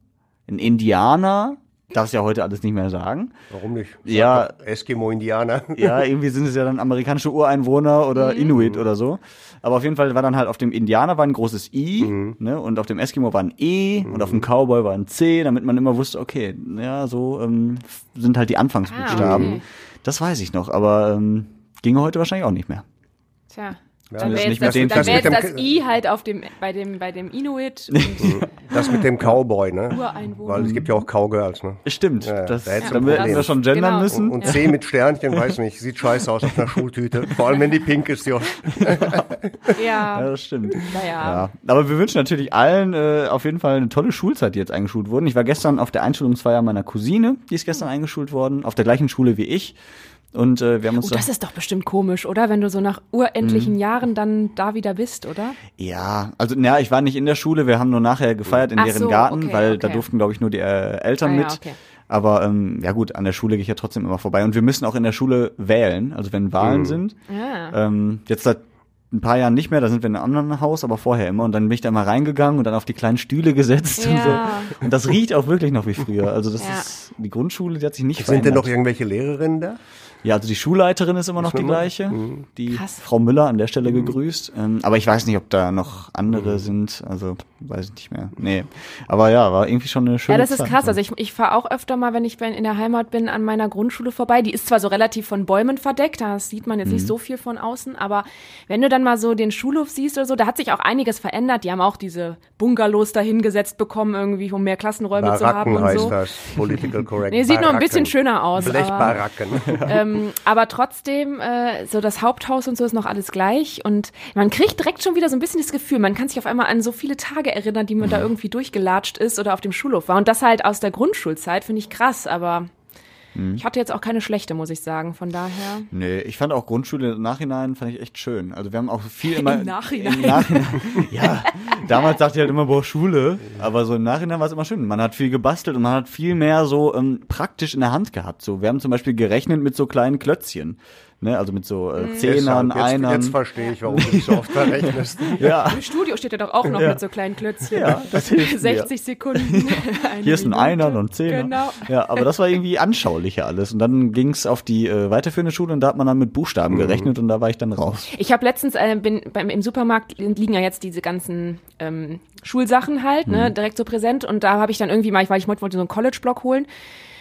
ein Indianer, darfst ja heute alles nicht mehr sagen. Warum nicht? Sag Ja. Eskimo-Indianer. [laughs] Ja, irgendwie sind es ja dann amerikanische Ureinwohner oder Inuit oder so. Aber auf jeden Fall war dann halt auf dem Indianer war ein großes I, ne, und auf dem Eskimo war ein E und auf dem Cowboy war ein C, damit man immer wusste, okay, ja, so ähm, sind halt die Anfangsbuchstaben. Ah, okay. Das weiß ich noch, aber ähm, ginge heute wahrscheinlich auch nicht mehr. Tja. Ja, Dann das wäre nicht jetzt, das, dann wär das jetzt mit das I halt auf dem, bei, dem, bei dem Inuit und [laughs] Das mit dem Cowboy, ne? Ureinwohner. Weil es gibt ja auch Cowgirls, ne? Stimmt, Ja, das, da du dann hätten wir schon gendern Genau. müssen. Und C mit Sternchen, [laughs] weiß nicht, sieht scheiße aus auf einer Schultüte. Vor allem, wenn die pink ist, Josh. [laughs] Ja, Ja, das stimmt. naja. Ja, aber wir wünschen natürlich allen äh, auf jeden Fall eine tolle Schulzeit, die jetzt eingeschult wurden. Ich war gestern auf der Einschulungsfeier meiner Cousine, die ist gestern eingeschult worden, auf der gleichen Schule wie ich. Und äh, wir haben uns Oh, das ist doch bestimmt komisch, oder? Wenn du so nach urendlichen Mhm. Jahren dann da wieder bist, oder? ja, also na, ich war nicht in der Schule, wir haben nur nachher gefeiert in Ach deren so, Garten, okay, weil da okay. durften glaube ich nur die äh, Eltern Ah, ja, mit. okay. Aber ähm, ja gut, an der Schule gehe ich ja trotzdem immer vorbei und wir müssen auch in der Schule wählen, also wenn Wahlen sind. Ja. Ähm, jetzt seit ein paar Jahren nicht mehr, da sind wir in einem anderen Haus, aber vorher immer. Und dann bin ich da mal reingegangen und dann auf die kleinen Stühle gesetzt und Ja. so. Und das riecht auch wirklich noch wie früher. Also das Ja. ist die Grundschule, die hat sich nicht Sind denn noch verändert. irgendwelche Lehrerinnen da? Ja, also die Schulleiterin ist immer noch die immer? gleiche. Die Krass. Frau Müller an der Stelle gegrüßt. Ähm, aber ich weiß nicht, ob da noch andere sind. Also weiß ich nicht mehr. Nee. Aber ja, war irgendwie schon eine schöne Ja, das ist Zeit. krass. Also ich, ich fahre auch öfter mal, wenn ich in der Heimat bin, an meiner Grundschule vorbei. Die ist zwar so relativ von Bäumen verdeckt, da sieht man jetzt Mhm. nicht so viel von außen, aber wenn du dann mal so den Schulhof siehst oder so, da hat sich auch einiges verändert. Die haben auch diese Bungalows da hingesetzt bekommen, irgendwie, um mehr Klassenräume zu haben Baracken und heißt so. das. Political correct. [laughs] Nee, sieht noch ein Baracken. bisschen schöner aus. Aber, Blechbaracken. [laughs] [laughs] ähm, aber trotzdem, äh, so das Haupthaus und so ist noch alles gleich. Und man kriegt direkt schon wieder so ein bisschen das Gefühl, man kann sich auf einmal an so viele Tage erinnern, die man da irgendwie durchgelatscht ist oder auf dem Schulhof war. Und das halt aus der Grundschulzeit finde ich krass, aber ich hatte jetzt auch keine schlechte, muss ich sagen. Von daher. Nee, ich fand auch Grundschule im Nachhinein fand ich echt schön. Also wir haben auch viel immer Im Nachhinein. Im Nachhinein [laughs] ja, damals dachte ich halt immer boah Schule, aber so im Nachhinein war es immer schön. Man hat viel gebastelt und man hat viel mehr so ähm, praktisch in der Hand gehabt. So, wir haben zum Beispiel gerechnet mit so kleinen Klötzchen, ne, also mit so äh, Zehnern, Deshalb, jetzt, Einern. jetzt verstehe ich, warum du dich so oft verrechnest. [laughs] ja, Im Studio steht ja doch auch noch mit so kleinen Klötzchen. Ja, das hilft mir. 60 Sekunden. [laughs] eine hier ist ein Minute. Einer und ein Zehner. Genau. Ja, aber das war irgendwie anschaulicher alles. Und dann ging's auf die äh, weiterführende Schule und da hat man dann mit Buchstaben gerechnet und da war ich dann raus. Ich habe letztens äh, bin beim im Supermarkt liegen ja jetzt diese ganzen ähm, Schulsachen halt, ne, direkt so präsent und da habe ich dann irgendwie mal, weil ich wollte so einen College Block holen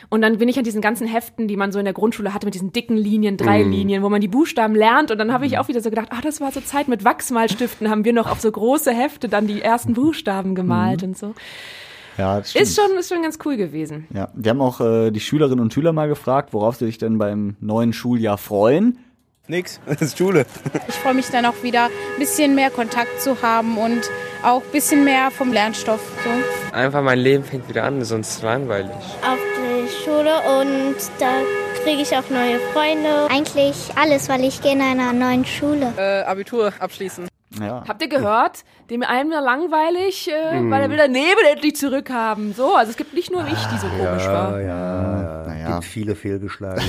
und dann bin ich an diesen ganzen Heften, die man so in der Grundschule hatte mit diesen dicken Linien, drei Linien, wo man die Buchstaben lernt und dann habe ich auch wieder so gedacht, ach, das war so Zeit mit Wachsmalstiften, haben wir noch auf so große Hefte dann die ersten Buchstaben gemalt und so. Ja, das stimmt. Ist schon ist schon ganz cool gewesen. Ja, wir haben auch äh, die Schülerinnen und Schüler mal gefragt, worauf sie sich denn beim neuen Schuljahr freuen. Nix, [laughs] das ist Schule. Ich freue mich dann auch wieder, ein bisschen mehr Kontakt zu haben und auch ein bisschen mehr vom Lernstoff. So. Einfach mein Leben fängt wieder an, sonst ist es langweilig. auf die Schule und da kriege ich auch neue Freunde. Eigentlich alles, weil ich gehe in einer neuen Schule. Äh, Abitur abschließen. Ja. Habt ihr gehört? Dem einen war langweilig, äh, weil er will daneben endlich zurückhaben. So, also es gibt nicht nur ich, die so komisch Ja, war. ja, ja. Naja. Gibt viele fehlgeschlagene.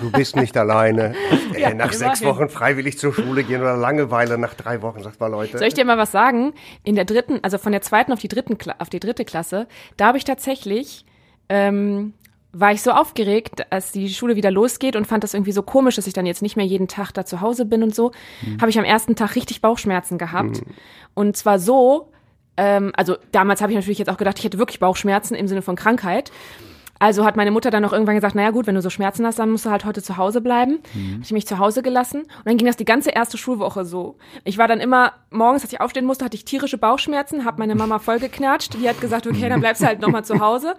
du bist nicht alleine. [laughs] Ja, nach sechs. Wochen freiwillig zur Schule gehen oder Langeweile nach drei Wochen, sagt mal Leute. Soll ich dir mal was sagen? In der dritten, also von der zweiten auf die dritten, auf die dritte Klasse, da habe ich tatsächlich, ähm, war ich so aufgeregt, als die Schule wieder losgeht und fand das irgendwie so komisch, dass ich dann jetzt nicht mehr jeden Tag da zu Hause bin und so, habe ich am ersten Tag richtig Bauchschmerzen gehabt. Und zwar so, ähm, also damals habe ich natürlich jetzt auch gedacht, ich hätte wirklich Bauchschmerzen im Sinne von Krankheit. Also hat meine Mutter dann noch irgendwann gesagt, naja gut, wenn du so Schmerzen hast, dann musst du halt heute zu Hause bleiben. Hab ich mich zu Hause gelassen und dann ging das die ganze erste Schulwoche so. Ich war dann immer, morgens, als ich aufstehen musste, hatte ich tierische Bauchschmerzen, habe meine Mama vollgeknatscht. Die hat gesagt, okay, dann bleibst du halt nochmal zu Hause.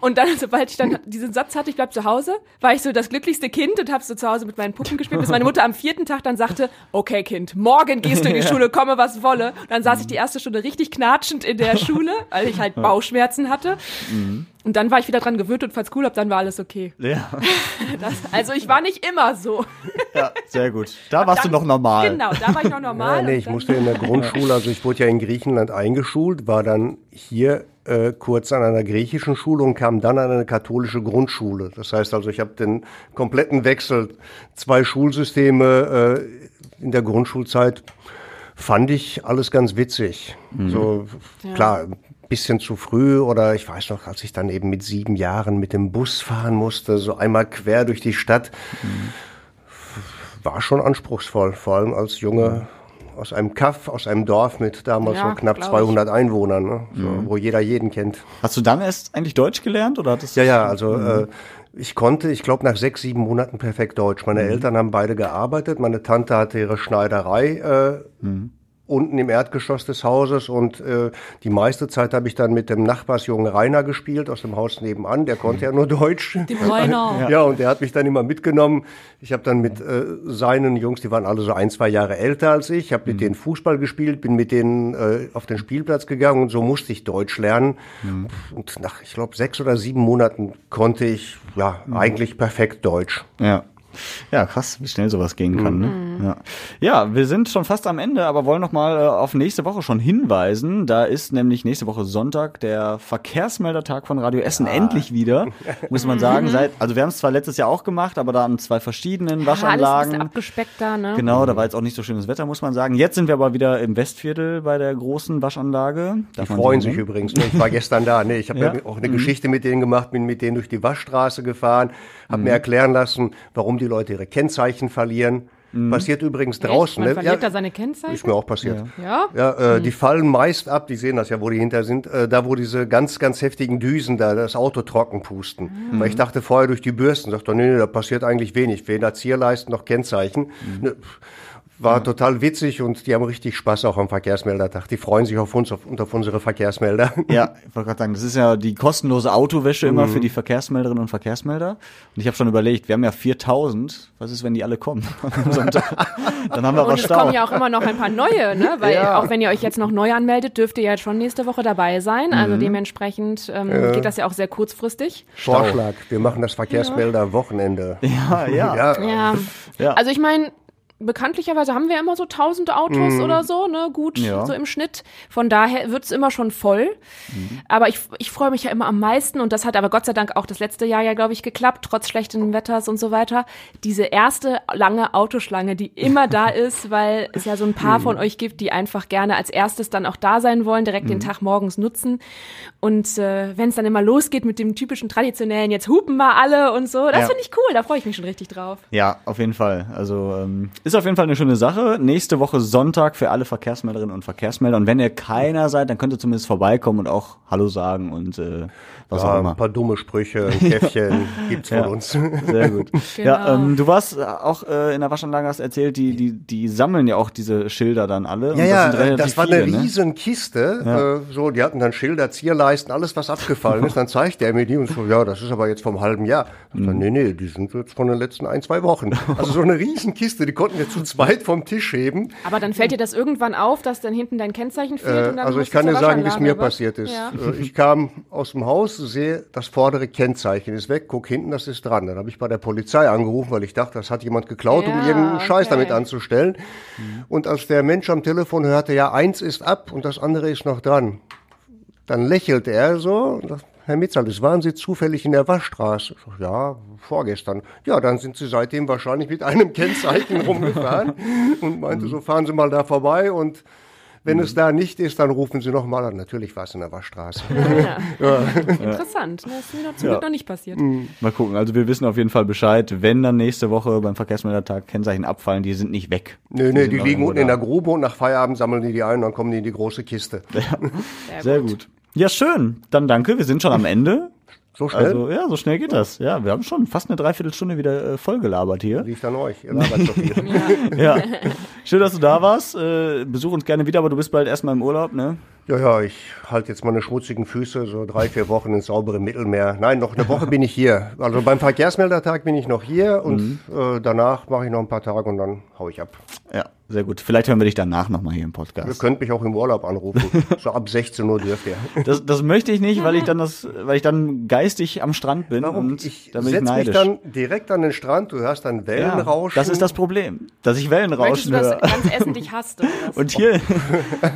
Und dann, sobald ich dann diesen Satz hatte, ich bleib zu Hause, war ich so das glücklichste Kind und habe so zu Hause mit meinen Puppen gespielt, bis meine Mutter am vierten Tag dann sagte, okay Kind, morgen gehst du in die Schule, komme was wolle. Und dann saß ich die erste Stunde richtig knatschend in der Schule, weil ich halt Bauchschmerzen hatte. Und dann war ich wieder dran gewöhnt und falls cool hab, dann war alles okay. Ja, [laughs] Das, also ich war nicht immer so. ja, sehr gut. Da warst du noch normal. Genau, da war ich noch normal. Ja, nee, ich dann- musste in der [laughs] Grundschule, also ich wurde ja in Griechenland eingeschult, war dann hier äh, kurz an einer griechischen Schule und kam dann an eine katholische Grundschule. Das heißt also, ich habe den kompletten Wechsel, zwei Schulsysteme äh, in der Grundschulzeit, fand ich alles ganz witzig. So klar, bisschen zu früh oder ich weiß noch, als ich dann eben mit sieben Jahren mit dem Bus fahren musste, so einmal quer durch die Stadt, war schon anspruchsvoll, vor allem als Junge aus einem Kaff, aus einem Dorf mit damals Ja, so knapp glaub ich. 200 Einwohnern, ne? so, wo jeder jeden kennt. Hast du dann erst eigentlich Deutsch gelernt oder hattest Ja, ja, also äh, ich konnte, ich glaube, nach sechs, sieben Monaten perfekt Deutsch. Meine Eltern haben beide gearbeitet. Meine Tante hatte ihre Schneiderei äh, unten im Erdgeschoss des Hauses und äh, die meiste Zeit habe ich dann mit dem Nachbarsjungen Rainer gespielt aus dem Haus nebenan. Der konnte ja nur Deutsch. [laughs] Dem Rainer. Ja, und der hat mich dann immer mitgenommen. Ich habe dann mit äh, seinen Jungs, die waren alle so ein, zwei Jahre älter als ich, habe mit denen Fußball gespielt, bin mit denen äh, auf den Spielplatz gegangen und so musste ich Deutsch lernen. Und nach, ich glaube, sechs oder sieben Monaten konnte ich ja eigentlich perfekt Deutsch. Ja. Ja, krass, wie schnell sowas gehen kann. Ne? Mhm. Ja. ja, wir sind schon fast am Ende, aber wollen noch mal äh, auf nächste Woche schon hinweisen. Da ist nämlich nächste Woche Sonntag der Verkehrsmeldertag von Radio Essen endlich wieder, [laughs] muss man sagen. Seit, also wir haben es zwar letztes Jahr auch gemacht, aber da an zwei verschiedenen Ja, alles ein Waschanlagen. bisschen abgespeckter, ne? Genau, da war jetzt auch nicht so schönes Wetter, muss man sagen. Jetzt sind wir aber wieder im Westviertel bei der großen Waschanlage. Die Darf man freuen sich übrigens. Ne? Ich war gestern da. Ne? Ich habe [laughs] ja. Ja? auch eine Geschichte mit denen gemacht, bin mit denen durch die Waschstraße gefahren, habe mir erklären lassen, warum die Leute ihre Kennzeichen verlieren. Passiert übrigens draußen. Man ne? verliert Ja, da seine Kennzeichen? ist mir auch passiert. Ja? Ja, äh, die fallen meist ab, die sehen das ja, wo die hinter sind, äh, da wo diese ganz, ganz heftigen Düsen da das Auto trocken pusten. Weil ich dachte vorher durch die Bürsten, sagt doch, nee, nee, da passiert eigentlich wenig, weder Zierleisten noch Kennzeichen. Ne, war total witzig und die haben richtig Spaß auch am Verkehrsmeldertag. Die freuen sich auf uns auf, und auf unsere Verkehrsmelder. Ja, [laughs] ich wollte gerade sagen, das ist ja die kostenlose Autowäsche immer für die Verkehrsmelderinnen und Verkehrsmelder. Und ich habe schon überlegt, wir haben ja 4000. Was ist, wenn die alle kommen? [laughs] Dann haben wir Und was es Stau. kommen ja auch immer noch ein paar neue, ne? Weil Ja. auch wenn ihr euch jetzt noch neu anmeldet, dürft ihr ja jetzt schon nächste Woche dabei sein. Mhm. Also dementsprechend ähm, geht das ja auch sehr kurzfristig. Vorschlag, wir machen das Verkehrsmelder-Wochenende. ja. [laughs] Ja, Ja. Ja. Also ich meine, bekanntlicherweise haben wir immer so 1000 Autos oder so, ne? Gut. Ja. so im Schnitt. Von daher wird's immer schon voll. Mhm. Aber ich, ich freue mich ja immer am meisten und das hat aber Gott sei Dank auch das letzte Jahr ja, glaube ich, geklappt, trotz schlechten Wetters und so weiter. Diese erste lange Autoschlange, die immer da [laughs] ist, weil es ja so ein paar Mhm. von euch gibt, die einfach gerne als erstes dann auch da sein wollen, direkt Mhm. den Tag morgens nutzen. Und äh, wenn es dann immer losgeht mit dem typischen traditionellen, jetzt hupen wir alle und so, das Ja. finde ich cool, da freue ich mich schon richtig drauf. Ja, auf jeden Fall. Also ähm, ist auf jeden Fall eine schöne Sache. Nächste Woche Sonntag für alle Verkehrsmelderinnen und Verkehrsmelder. Und wenn ihr keiner seid, dann könnt ihr zumindest vorbeikommen und auch Hallo sagen und äh, was Ja, auch ein immer. paar dumme Sprüche, ein [laughs] Käffchen gibt's von Ja. uns. [laughs] Sehr gut. [laughs] Ja, Genau. ähm, du warst auch äh, in der Waschanlage, hast erzählt, die, die, die sammeln ja auch diese Schilder dann alle. Und Ja, ja, sind äh, relativ das war viele, eine ne? riesen Kiste. Äh, so, die hatten dann Schilder, Zierleisten, alles, was abgefallen ist. Dann zeigte er mir die und so, ja, das ist aber jetzt vom halben Jahr. Ich Mhm. dachte, nee, nee, die sind jetzt von den letzten ein, zwei Wochen. Also so eine riesen Kiste, die konnten wir zu zweit vom Tisch heben. Aber dann fällt dir das irgendwann auf, dass dann hinten dein Kennzeichen fehlt? Äh, also ich kann dir sagen, wie es mir passiert ist. Ja. Äh, Ich kam aus dem Haus, sehe das vordere Kennzeichen ist weg, guck hinten, das ist dran. Dann habe ich bei der Polizei angerufen, weil ich dachte, das hat jemand geklaut, um Ja, irgendeinen Scheiß okay. damit anzustellen. Und als der Mensch am Telefon hörte, ja, eins ist ab und das andere ist noch dran, dann lächelte er so und sagte, Herr Mitzalis, waren Sie zufällig in der Waschstraße? Ja, vorgestern. Ja, dann sind Sie seitdem wahrscheinlich mit einem Kennzeichen [laughs] rumgefahren und meinte, so fahren Sie mal da vorbei und wenn es da nicht ist, dann rufen Sie noch mal an. Natürlich war es in der Waschstraße. Interessant. ne? Das ist mir noch zum Glück noch nicht passiert. Mal gucken. Also wir wissen auf jeden Fall Bescheid, wenn dann nächste Woche beim Verkehrsmeldertag Kennzeichen abfallen, die sind nicht weg. Nee, nee, die noch liegen unten in da. der Grube und nach Feierabend sammeln die die ein und dann kommen die in die große Kiste. Sehr gut. Ja, schön. Dann danke. Wir sind schon am Ende. So schnell Also ja, so schnell geht das. Ja, wir haben schon fast eine Dreiviertelstunde wieder äh, voll gelabert hier. liegt an euch. Ihr labert so viel. [laughs] Ja. Schön, dass du da warst. Äh, besuch uns gerne wieder, aber du bist bald erstmal im Urlaub, ne? Ja, ja, ich halte jetzt meine schmutzigen Füße so drei, vier Wochen ins saubere Mittelmeer. Nein, noch eine Woche bin ich hier. Also beim Verkehrsmeldertag bin ich noch hier und äh, danach mache ich noch ein paar Tage und dann hau ich ab. Ja, sehr gut. Vielleicht hören wir dich danach nochmal hier im Ihr Podcast. könnt mich auch im Urlaub anrufen. [laughs] So ab 16 Uhr dürft ihr. Das, das möchte ich nicht, weil ich dann das, weil ich dann geistig am Strand bin Warum? und Ich da bin ich setze mich neidisch. dann direkt an den Strand, du hörst dann ja, Wellenrauschen. das ist das Problem, dass ich Möchtest Wellenrauschen du das höre. ganz Essen dich hasst? Und hier,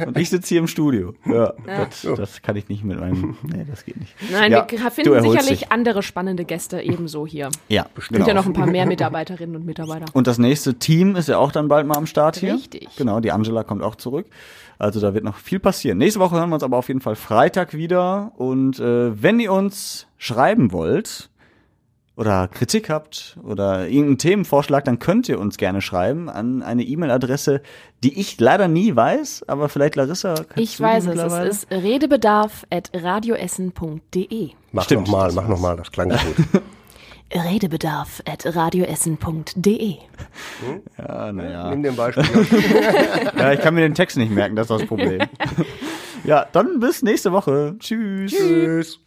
und ich sitze hier im Studio. Ja, Das, das kann ich nicht mit meinem, nee, das geht nicht. Nein, ja, wir du finden sicherlich dich. andere spannende Gäste ebenso hier. Ja, Es genau. gibt ja noch ein paar mehr Mitarbeiterinnen und Mitarbeiter. Und das nächste Team ist ja auch dann bald mal am Start hier. Richtig. Genau, die Angela kommt auch zurück. Also da wird noch viel passieren. Nächste Woche hören wir uns aber auf jeden Fall Freitag wieder. Und äh, wenn ihr uns schreiben wollt oder Kritik habt oder irgendeinen Themenvorschlag, dann könnt ihr uns gerne schreiben an eine E-Mail-Adresse, die ich leider nie weiß, aber vielleicht Larissa. Ich weiß es. Es ist redebedarf.radioessen.de. Mach Stimmt. nochmal, mach nochmal, das klang gut. [laughs] Redebedarf.radioessen.de. Ja, naja. Nimm den Beispiel. [laughs] Ja, ich kann mir den Text nicht merken, das ist das Problem. [laughs] ja, dann bis nächste Woche. Tschüss. Tschüss.